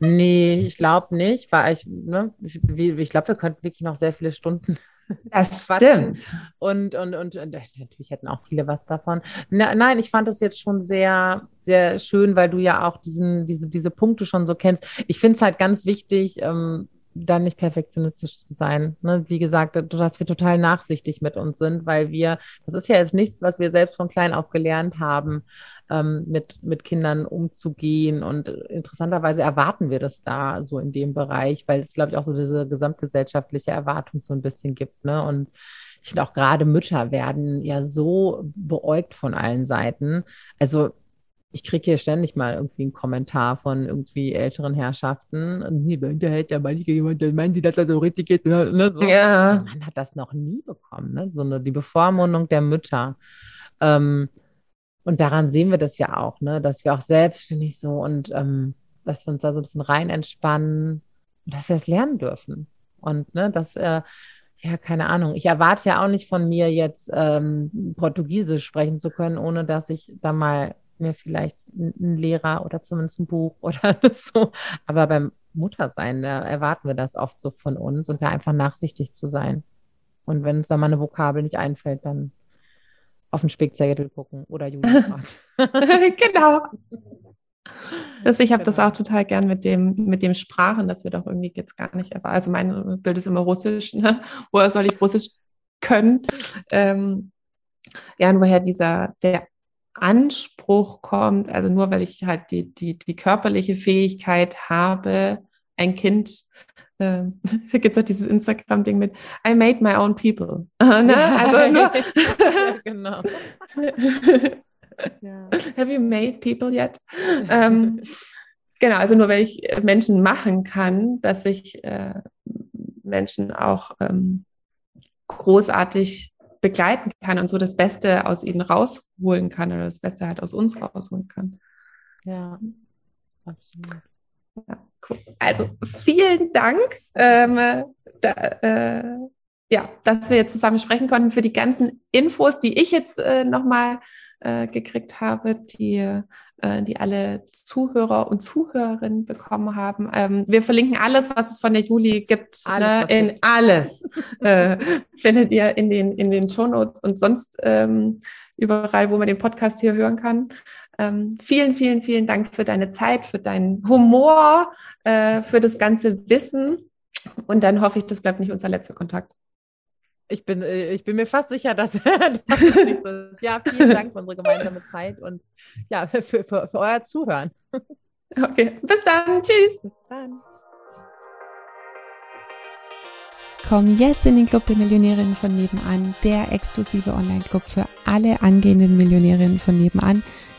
Nee, ich glaube nicht, weil ich, ne, ich, ich glaube, wir könnten wirklich noch sehr viele Stunden Das stimmt. Und, und, und, und, natürlich hätten auch viele was davon. Na, nein, ich fand das jetzt schon sehr, sehr schön, weil du ja auch diesen, diese, diese Punkte schon so kennst. Ich finde es halt ganz wichtig, ähm, dann nicht perfektionistisch zu sein. Ne? Wie gesagt, dass wir total nachsichtig mit uns sind, weil wir, das ist ja jetzt nichts, was wir selbst von klein auf gelernt haben, ähm, mit, mit Kindern umzugehen. Und interessanterweise erwarten wir das da so in dem Bereich, weil es, glaube ich, auch so diese gesamtgesellschaftliche Erwartung so ein bisschen gibt. Ne? Und ich finde auch gerade Mütter werden ja so beäugt von allen Seiten. Also ich kriege hier ständig mal irgendwie einen Kommentar von irgendwie älteren Herrschaften. Nee, unterhält ja mal jemand, der meint, dass das so richtig geht. Ne, so. Ja. Man hat das noch nie bekommen, ne? So eine, die Bevormundung der Mütter. Ähm, und daran sehen wir das ja auch, ne? Dass wir auch selbstständig so und ähm, dass wir uns da so ein bisschen rein entspannen und dass wir es lernen dürfen. Und ne, dass äh, ja, keine Ahnung. Ich erwarte ja auch nicht von mir jetzt ähm, Portugiesisch sprechen zu können, ohne dass ich da mal mir vielleicht einen Lehrer oder zumindest ein Buch oder so. Aber beim Muttersein, da erwarten wir das oft so von uns und da einfach nachsichtig zu sein. Und wenn uns da mal eine Vokabel nicht einfällt, dann auf den Spickzettel gucken oder Julia fragen. genau. Das, ich habe genau. das auch total gern mit dem, mit dem Sprachen, dass wir doch irgendwie jetzt gar nicht, aber also mein Bild ist immer Russisch, ne? woher soll ich Russisch können? Ähm, ja, und woher dieser, der Anspruch kommt, also nur weil ich halt die, die, die körperliche Fähigkeit habe, ein Kind, äh, da gibt es auch dieses Instagram-Ding mit I made my own people. ne? Also nur genau. ja. Have you made people yet? ähm, genau, also nur weil ich Menschen machen kann, dass ich äh, Menschen auch ähm, großartig begleiten kann und so das Beste aus ihnen rausholen kann oder das Beste halt aus uns rausholen kann. Ja, absolut. Ja, cool. Also vielen Dank, ähm, da, äh, ja, dass wir jetzt zusammen sprechen konnten für die ganzen Infos, die ich jetzt äh, nochmal äh, gekriegt habe, die äh, die alle Zuhörer und Zuhörerinnen bekommen haben. Ähm, wir verlinken alles, was es von der Juli gibt. Alles, ne? in gibt. alles äh, findet ihr in den, in den Shownotes und sonst ähm, überall, wo man den Podcast hier hören kann. Ähm, vielen, vielen, vielen Dank für deine Zeit, für deinen Humor, äh, für das ganze Wissen. Und dann hoffe ich, das bleibt nicht unser letzter Kontakt. Ich bin, äh, ich bin mir fast sicher, dass das nicht so ist. Ja, vielen Dank für unsere gemeinsame Zeit und ja, für, für, für euer Zuhören. Okay, bis dann. Tschüss. Bis dann. Komm jetzt in den Club der Millionärinnen von nebenan, der exklusive Online-Club für alle angehenden Millionärinnen von nebenan,